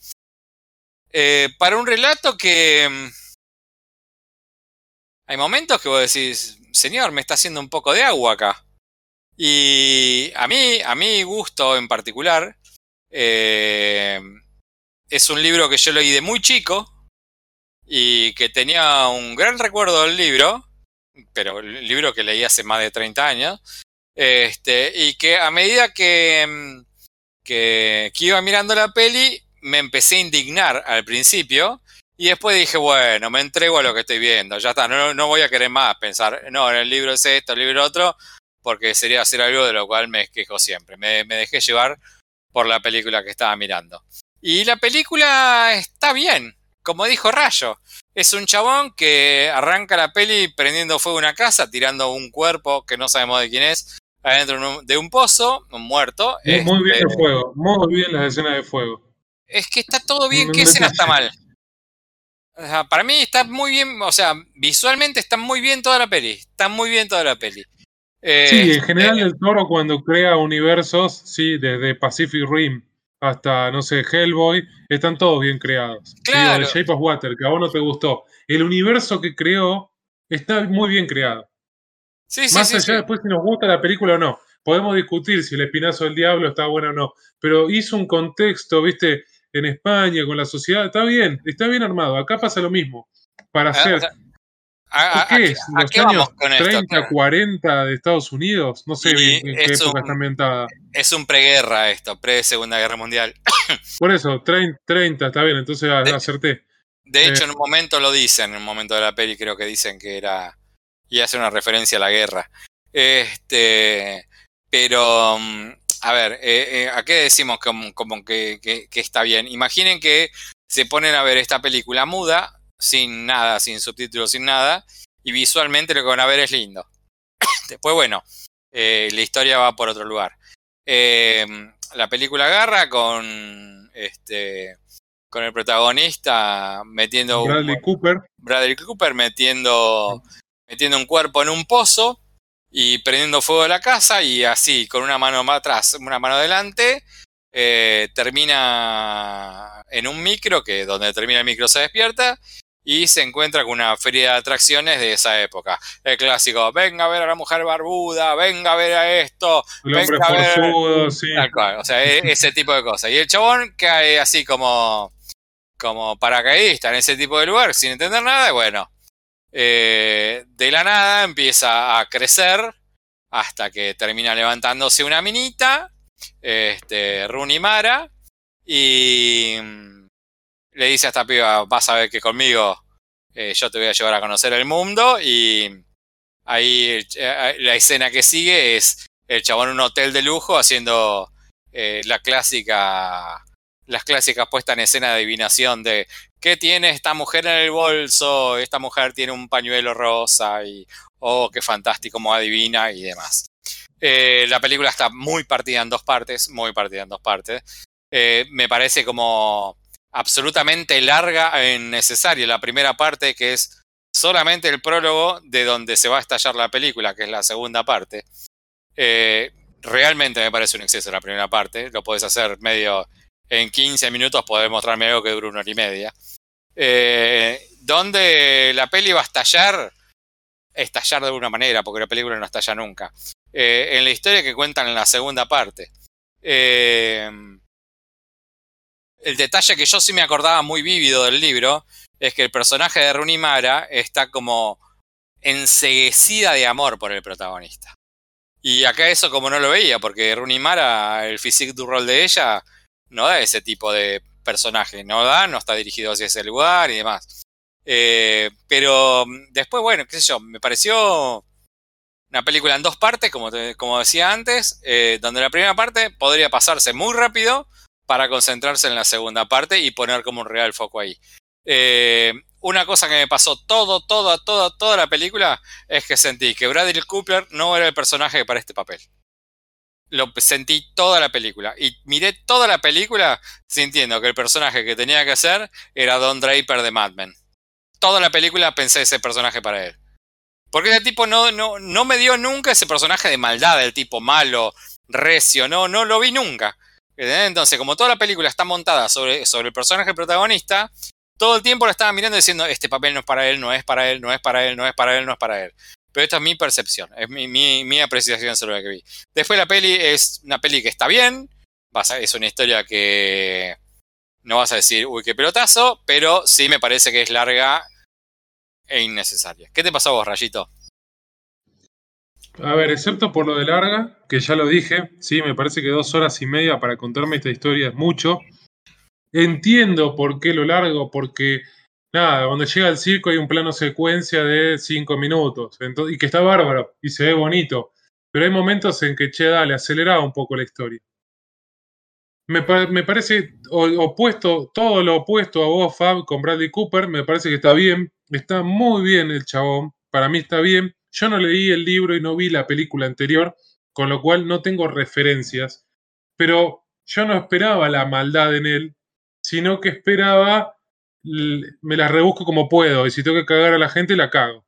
Eh, para un relato que... Mm, hay momentos que vos decís, señor, me está haciendo un poco de agua acá. Y a mí, a mi gusto en particular, eh, es un libro que yo leí de muy chico, y que tenía un gran recuerdo del libro, pero el libro que leí hace más de 30 años, este, y que a medida mm, que, iba mirando la peli, me empecé a indignar al principio, y después dije, bueno, me entrego a lo que estoy viendo, ya está, no, no voy a querer más pensar, no, el libro es esto, el libro otro, porque sería hacer algo de lo cual me quejo siempre. Me, me dejé llevar por la película que estaba mirando. Y la película está bien, como dijo Rayo, es un chabón que arranca la peli prendiendo fuego una casa, tirando un cuerpo que no sabemos de quién es, adentro de un pozo, un muerto. Muy, bien este, el fuego, muy bien las escenas de fuego. Es que está todo bien, ¿qué escena está mal? para mí está muy bien, o sea, visualmente está muy bien toda la peli, está muy bien toda la peli. sí, en este, general el toro cuando crea universos, sí, desde Pacific Rim hasta, no sé, Hellboy, están todos bien creados. Claro. Shape of Water, que a vos no te gustó. El universo que creó está muy bien creado. Sí, sí, Más allá después si nos gusta la película o no. Podemos discutir si el espinazo del diablo está bueno o no. Pero hizo un contexto, viste, en España, con la sociedad. Está bien, está bien armado. Acá pasa lo mismo. Para ah, hacer qué es? ¿Los años 30, 40 de Estados Unidos? No sé en qué época está ambientada. Es un preguerra esto, pre-Segunda Guerra Mundial. *coughs* Por eso, 30, está bien, entonces acerté. De hecho, eh, en un momento lo dicen, en un momento de la peli creo que dicen que era... y hace una referencia a la guerra. Este... Pero... Mm, a ver, eh, eh, ¿a qué decimos como, que, que está bien? Imaginen que se ponen a ver esta película muda, sin nada, sin subtítulos, sin nada, y visualmente lo que van a ver es lindo. *coughs* Después, bueno, eh, la historia va por otro lugar. Eh, la película agarra con este con el protagonista metiendo Bradley Cooper Bradley Cooper metiendo metiendo un cuerpo en un pozo y prendiendo fuego a la casa y así con una mano más atrás una mano adelante eh, termina en un micro, que donde termina el micro se despierta, y se encuentra con una feria de atracciones de esa época. El clásico, venga a ver a la mujer barbuda, venga a ver a esto, El hombre venga a ver... forzudo, sí. Tal cual, o sea, e- *laughs* ese tipo de cosas. Y el chabón cae así como, como paracaidista en ese tipo de lugar, sin entender nada, y bueno, eh, de la nada empieza a crecer hasta que termina levantándose una minita, este, Runimara, y le dice a esta piba, vas a ver que conmigo eh, yo te voy a llevar a conocer el mundo, y ahí eh, la escena que sigue es el chabón en un hotel de lujo haciendo eh, la clásica, las clásicas puestas en escena de adivinación de ¿qué tiene esta mujer en el bolso? Esta mujer tiene un pañuelo rosa y oh, qué fantástico, como adivina y demás. La película está muy partida en dos partes, muy partida en dos partes. Me parece como absolutamente larga e innecesaria la primera parte, que es solamente el prólogo de donde se va a estallar la película, que es la segunda parte. Eh, realmente me parece un exceso la primera parte. Lo puedes hacer medio en 15 minutos, poder mostrarme algo que dure una hora y media. Eh, donde la peli va a estallar, estallar de alguna manera, porque la película no estalla nunca. Eh, en la historia que cuentan en la segunda parte. El detalle que yo sí me acordaba muy vívido del libro es que el personaje de Runimara está como enseguecida de amor por el protagonista. Y acá eso como no lo veía, porque Runimara, el physique du rol de ella, no da ese tipo de personaje, no da, no está dirigido hacia ese lugar y demás. Eh, pero después, bueno, qué sé yo, me pareció una película en dos partes, como, como decía antes, eh, donde la primera parte podría pasarse muy rápido para concentrarse en la segunda parte y poner como un real foco ahí. Eh, una cosa que me pasó todo, toda, toda, toda la película es que sentí que Bradley Cooper no era el personaje para este papel. Lo sentí toda la película. Y miré toda la película sintiendo que el personaje que tenía que hacer era Don Draper de Mad Men. Toda la película pensé ese personaje para él. Porque ese tipo no, no, no me dio nunca ese personaje de maldad, del tipo malo, recio, no, no lo vi nunca. Entonces, como toda la película está montada sobre, sobre el personaje protagonista, todo el tiempo lo estaba mirando diciendo, este papel no es para él, no es para él, no es para él, no es para él, no es para él. Pero esta es mi percepción, es mi, mi, mi apreciación sobre lo que vi. Después la peli es una peli que está bien, es una historia que no vas a decir, uy, qué pelotazo, pero sí me parece que es larga e innecesaria. ¿Qué te pasó vos, Rayito? A ver, excepto por lo de larga, que ya lo dije, sí, me parece que dos horas y media para contarme esta historia es mucho. Entiendo por qué lo largo, porque nada, cuando llega al circo hay un plano secuencia de cinco minutos, ento- y que está bárbaro y se ve bonito, pero hay momentos en que, che, dale, aceleraba un poco la historia. Me, me parece opuesto, todo lo opuesto a vos, Fab, con Bradley Cooper, me parece que está bien, está muy bien el chabón, para mí está bien. Yo no leí el libro y no vi la película anterior, con lo cual no tengo referencias, pero yo no esperaba la maldad en él, sino que esperaba, me la rebusco como puedo, y si tengo que cagar a la gente, la cago.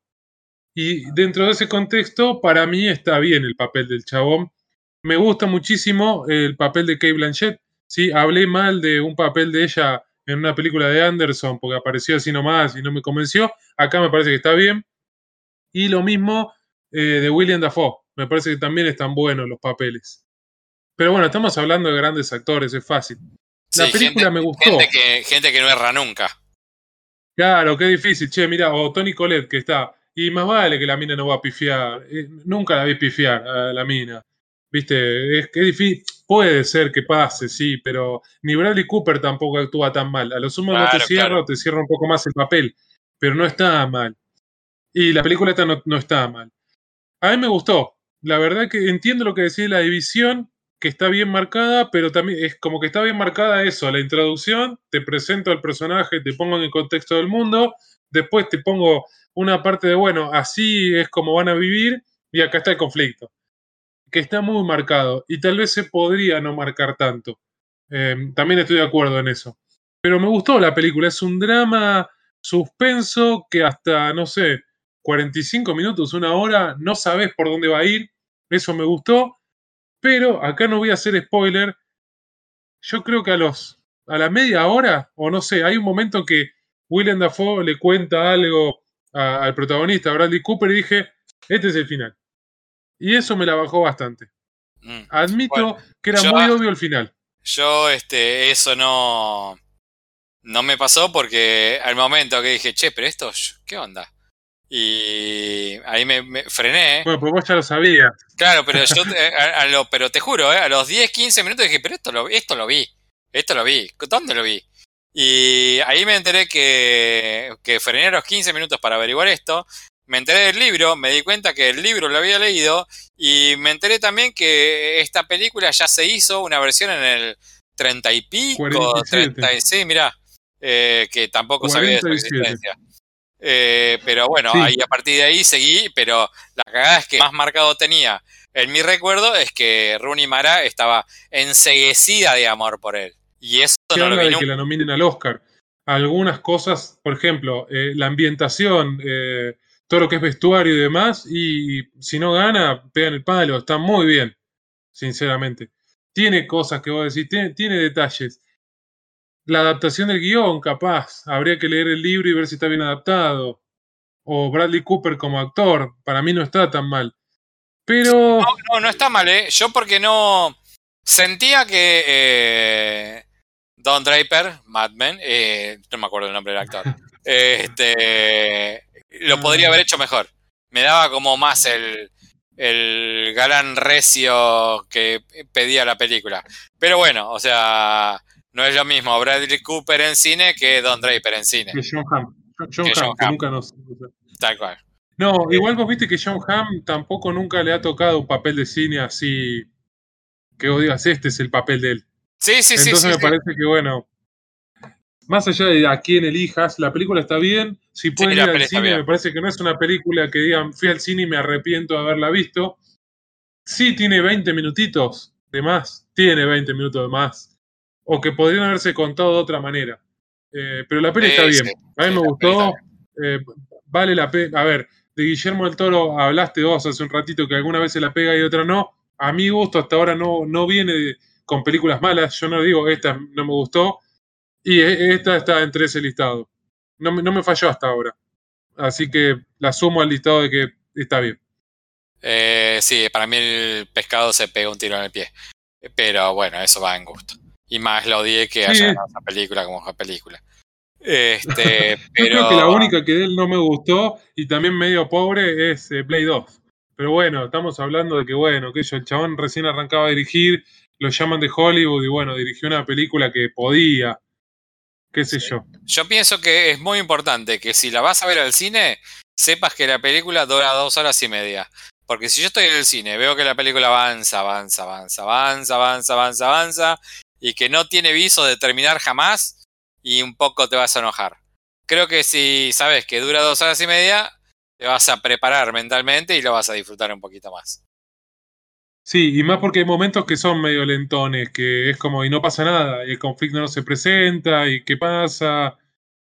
Y dentro de ese contexto, para mí está bien el papel del chabón. Me gusta muchísimo el papel de Kate Blanchett. Sí, hablé mal de un papel de ella en una película de Anderson porque apareció así nomás y no me convenció. Acá me parece que está bien. Y lo mismo eh, de William Dafoe. Me parece que también están buenos los papeles. Pero bueno, estamos hablando de grandes actores, es fácil. La Sí, película gente, me gustó. Gente que, gente que no erra nunca. Claro, qué difícil. Che, mira, o Tony Colette que está. Y más vale que la mina no va a pifiar. Eh, nunca la vi pifiar a la mina. Viste, es que es difícil. Puede ser que pase, sí, pero ni Bradley Cooper tampoco actúa tan mal. A lo sumo no te cierra claro. te cierra un poco más el papel, pero no está mal. Y la película esta no, no está mal. A mí me gustó. La verdad que entiendo lo que decía de la división, que está bien marcada, pero también es como que está bien marcada eso, la introducción, te presento al personaje, te pongo en el contexto del mundo, después te pongo una parte de, bueno, así es como van a vivir y acá está el conflicto, que está muy marcado y tal vez se podría no marcar tanto. Eh, también estoy de acuerdo en eso. Pero me gustó la película, es un drama suspenso que hasta, no sé, 45 minutos, una hora, no sabes por dónde va a ir, eso me gustó, pero acá no voy a hacer spoiler. yo creo que a los a la media hora, o no sé, hay un momento que William Dafoe le cuenta algo al protagonista, Bradley Cooper, y dije, este es el final. Y eso me la bajó bastante. Mm. Admito que era muy obvio el final. Yo, este, eso no. No me pasó porque al momento que dije, che, pero esto, ¿qué onda? Y ahí me, frené. Bueno, pues vos ya lo sabías. Claro, pero yo, *laughs* lo, pero te juro, ¿eh? a los 10, 15 minutos dije, pero esto lo, esto lo vi. Esto lo vi. ¿Dónde lo vi? Y ahí me enteré que, que frené a los 15 minutos para averiguar esto. Me enteré del libro, me di cuenta que el libro lo había leído y me enteré también que esta película ya se hizo una versión en el 30 y pico, 36, mirá, eh, que tampoco sabía de su existencia. Eh, pero bueno, ahí a partir de ahí seguí, pero la cagada es que más marcado tenía en mi recuerdo es que Rooney Mara estaba enseguecida de amor por él. Y eso no lo vi de que la nominen al Oscar. Algunas cosas, por ejemplo, eh, la ambientación, eh, todo lo que es vestuario y demás, y si no gana, pegan el palo, está muy bien, sinceramente. Tiene cosas que vos decís, tiene, tiene detalles. La adaptación del guion, capaz, habría que leer el libro y ver si está bien adaptado. O Bradley Cooper como actor, para mí no está tan mal. Pero. No, no, no está mal, ¿eh? Yo porque no. Sentía que. Eh, Don Draper, Mad Men, eh, no me acuerdo el nombre del actor, *laughs* este, lo podría haber hecho mejor. Me daba como más el, el galán recio que pedía la película. Pero bueno, o sea, no es lo mismo Bradley Cooper en cine que Don Draper en cine. Que John Hamm. John, Hamm, que nunca nos... Tal cual. No, igual vos viste que John Hamm tampoco nunca le ha tocado un papel de cine así que vos digas, este es el papel de él. Sí, sí, sí. Entonces me parece que, bueno, más allá de a quién elijas, la película está bien. Si pueden ir al cine, me parece que no es una película que digan, fui al cine y me arrepiento de haberla visto. Sí tiene 20 minutitos de más, tiene 20 minutos de más. O que podrían haberse contado de otra manera. Eh, pero la peli está bien. a mí me gustó. Eh, vale la pena. A ver, de Guillermo del Toro hablaste vos hace un ratito que alguna vez se la pega y otra no. A mi gusto hasta ahora no, no viene con películas malas. Yo no digo, esta no me gustó. Y e, esta está entre ese listado. No, no me falló hasta ahora. Así que la sumo al listado de que está bien. Eh, sí, para mí el pescado se pega un tiro en el pie. Pero bueno, eso va en gusto. Y más lo odié que haya esa película como esa película. Este, *laughs* Yo creo que la única que de él no me gustó y también medio pobre es eh, Play 2. Pero bueno, estamos hablando de que, bueno, que yo, el chabón recién arrancaba a dirigir lo llaman de Hollywood y bueno, dirigió una película que podía, qué sé yo. Yo pienso que es muy importante que si la vas a ver al cine, sepas que la película dura dos horas y media. Porque si yo estoy en el cine, veo que la película avanza, avanza, avanza, avanza, avanza, avanza, avanza, y que no tiene viso de terminar jamás, y un poco te vas a enojar. Creo que si sabes que dura dos horas y media, te vas a preparar mentalmente y lo vas a disfrutar un poquito más. Sí, y más porque hay momentos que son medio lentones, que es como y no pasa nada, y el conflicto no se presenta, y qué pasa.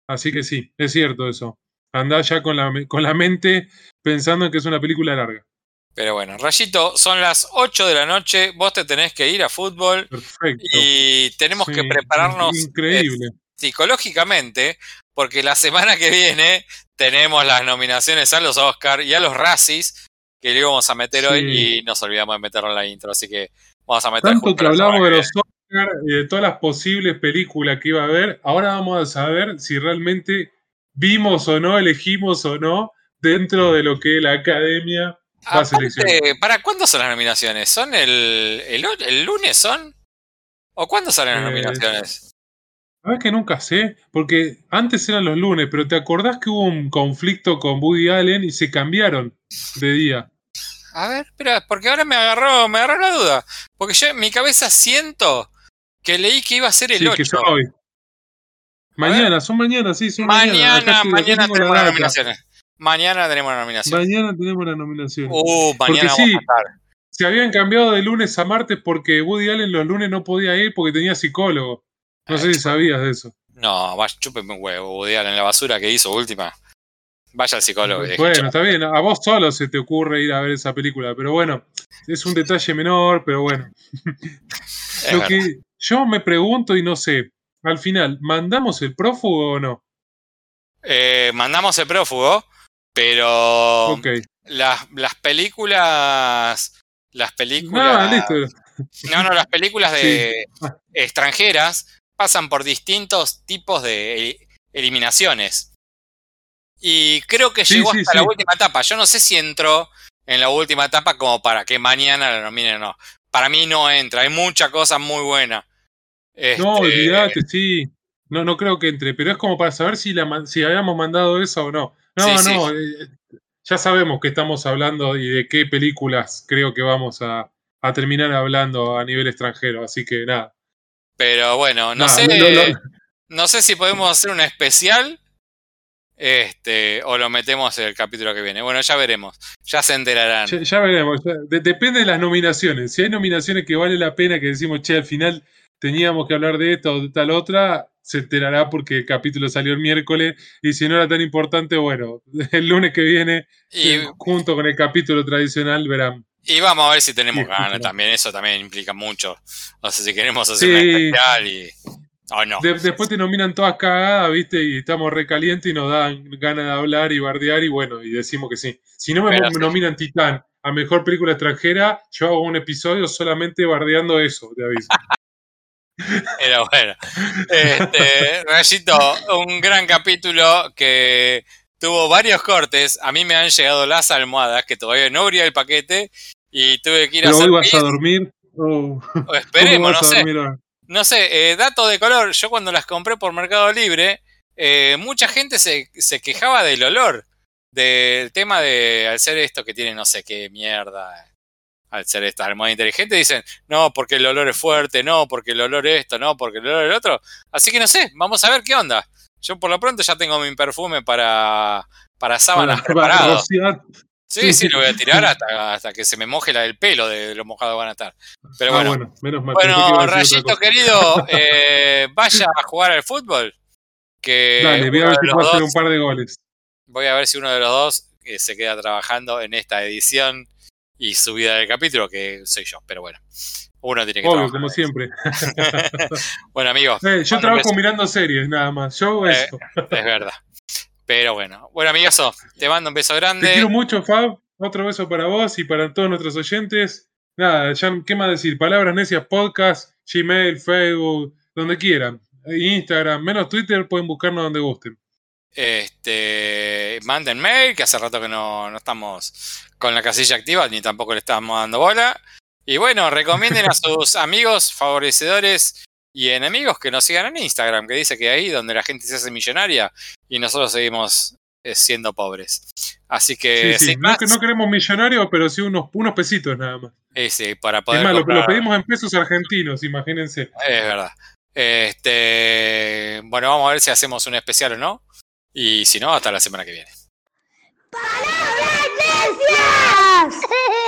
Así que sí, es cierto eso. Andá ya con la, con la mente pensando en que es una película larga. Pero bueno, Rayito, son las 8 de la noche, vos te tenés que ir a fútbol. Perfecto. Y tenemos que prepararnos increíble. psicológicamente, porque la semana que viene tenemos las nominaciones a los Oscar y a los Razzies, que le íbamos a meter hoy y nos olvidamos de meterlo en la intro, así que vamos a meter Tanto que hablamos de los Oscar y de todas las posibles películas que iba a haber, ahora vamos a saber si realmente vimos o no, elegimos o no dentro de lo que la academia ¿Para cuándo son las nominaciones? ¿Son el, el, lunes son? ¿O cuándo salen las eh, nominaciones? Sabes que nunca sé, porque antes eran los lunes, pero ¿te acordás que hubo un conflicto con Woody Allen y se cambiaron de día? A ver, espera, porque ahora me agarró, me agarró la duda. Porque yo en mi cabeza siento que leí que iba a ser el sí, 8. Que hoy. Mañana, son mañana, sí, son mañana. Mañana, mañana tenemos las nominaciones. Mañana tenemos la nominación. Mañana tenemos la nominación. Uh, mañana porque sí, se habían cambiado de lunes a martes porque Woody Allen los lunes no podía ir porque tenía psicólogo. No sé si sabías de eso. No, vaya, chúpeme un huevo, Woody Allen, la basura que hizo última. Vaya al psicólogo. Bueno, está bien. A vos solo se te ocurre ir a ver esa película. Pero bueno, es un detalle menor, pero bueno. *laughs* Lo que yo me pregunto y no sé, al final, ¿mandamos el prófugo o no? Eh, mandamos el prófugo, pero las, las películas. Las Ah, películas. listo. No, no, las películas de extranjeras pasan por distintos tipos de e- eliminaciones. Y creo que Sí, llegó sí, hasta la última etapa. Yo no sé si entró en la última etapa como para que mañana la nominen o no. Para mí no entra, hay mucha cosa muy buena. No, Este, olvídate, sí. No, no creo que entre, pero es como para saber si, la, si habíamos mandado eso o no. No, Sí, sí. no, eh, ya sabemos que estamos hablando y de qué películas creo que vamos a, a terminar hablando a nivel extranjero, así que nada. Pero bueno, no sé. No sé si podemos hacer un especial. Este, o lo metemos en el capítulo que viene. Bueno, ya veremos. Ya se enterarán. Ya, ya veremos. ya- de- depende de las nominaciones. Si hay nominaciones que vale la pena que decimos, che, al final teníamos que hablar de esta o de tal otra, se enterará porque el capítulo salió el miércoles. Y si no era tan importante, bueno, *laughs* el lunes que viene, Y, eh, junto con el capítulo tradicional, verán. y vamos a ver si tenemos Sí, ganas también. Eso también implica mucho. No sé si queremos hacer Sí. un especial y. O no. De- después te nominan todas cagadas, ¿viste? Y estamos recalientes y nos dan ganas de hablar y bardear y bueno, y decimos que sí. Si no me Pero me sí. nominan Titán a Mejor Película Extranjera, yo hago un episodio solamente bardeando eso, te aviso. *laughs* Pero bueno. Este, Rayito, un gran capítulo que tuvo varios cortes. A mí me han llegado las almohadas que todavía no abría el paquete y tuve que ir a hacer. hoy vas a pis, dormir. Oh, o ¿Cómo esperemos, vas no a sé. dormir? No sé, eh, dato de color, yo cuando las compré por Mercado Libre, eh, mucha gente se, se quejaba del olor, del tema de, al ser esto que tiene no sé qué mierda, al ser esta almohada inteligente, dicen, no, porque el olor es fuerte, no, porque el olor esto, no, porque el olor el otro. Así que no sé, vamos a ver qué onda. Yo por lo pronto ya tengo mi perfume para, para sábanas Para- para preparado. Sí, sí, lo voy a tirar hasta, hasta que se me moje la del pelo de lo mojado van a estar. Pero Ah, bueno. bueno, menos mal. que Bueno, decir Rayito querido, *laughs* eh, vaya a jugar al fútbol. Que Dale, voy a ver si puedo hacer un par de goles. voy a ver si uno de los dos eh, se queda trabajando en esta edición y subida del capítulo, que soy yo, pero bueno. Uno tiene que Obvio, trabajar. como siempre. *laughs* Bueno, amigos, Eh, yo trabajo mirando series, nada más. Yo Eh, es verdad. Pero bueno. Bueno, amigazo, te mando un beso Te grande. quiero mucho, Fab. Otro beso para vos y para todos nuestros oyentes. Nada, ya, ¿qué más decir? Palabras necias, podcast, Gmail, Facebook, donde quieran. Instagram, menos Twitter, pueden buscarnos donde gusten. Este, manden mail, que hace rato que no, no estamos con la casilla activa, ni tampoco le estamos dando bola. Y bueno, recomienden a *laughs* sus amigos, favorecedores y enemigos que nos sigan en Instagram, que dice que ahí donde la gente se hace millonaria y nosotros seguimos eh, siendo pobres. Así que, Sí, sí. No, más, que no queremos millonarios, pero sí unos, unos pesitos nada más. sí, para Es poder más, lo, comprar- lo pedimos en pesos argentinos, imagínense. Es verdad. Este, bueno, vamos a ver si hacemos un especial o no. Y si no, hasta la semana que viene.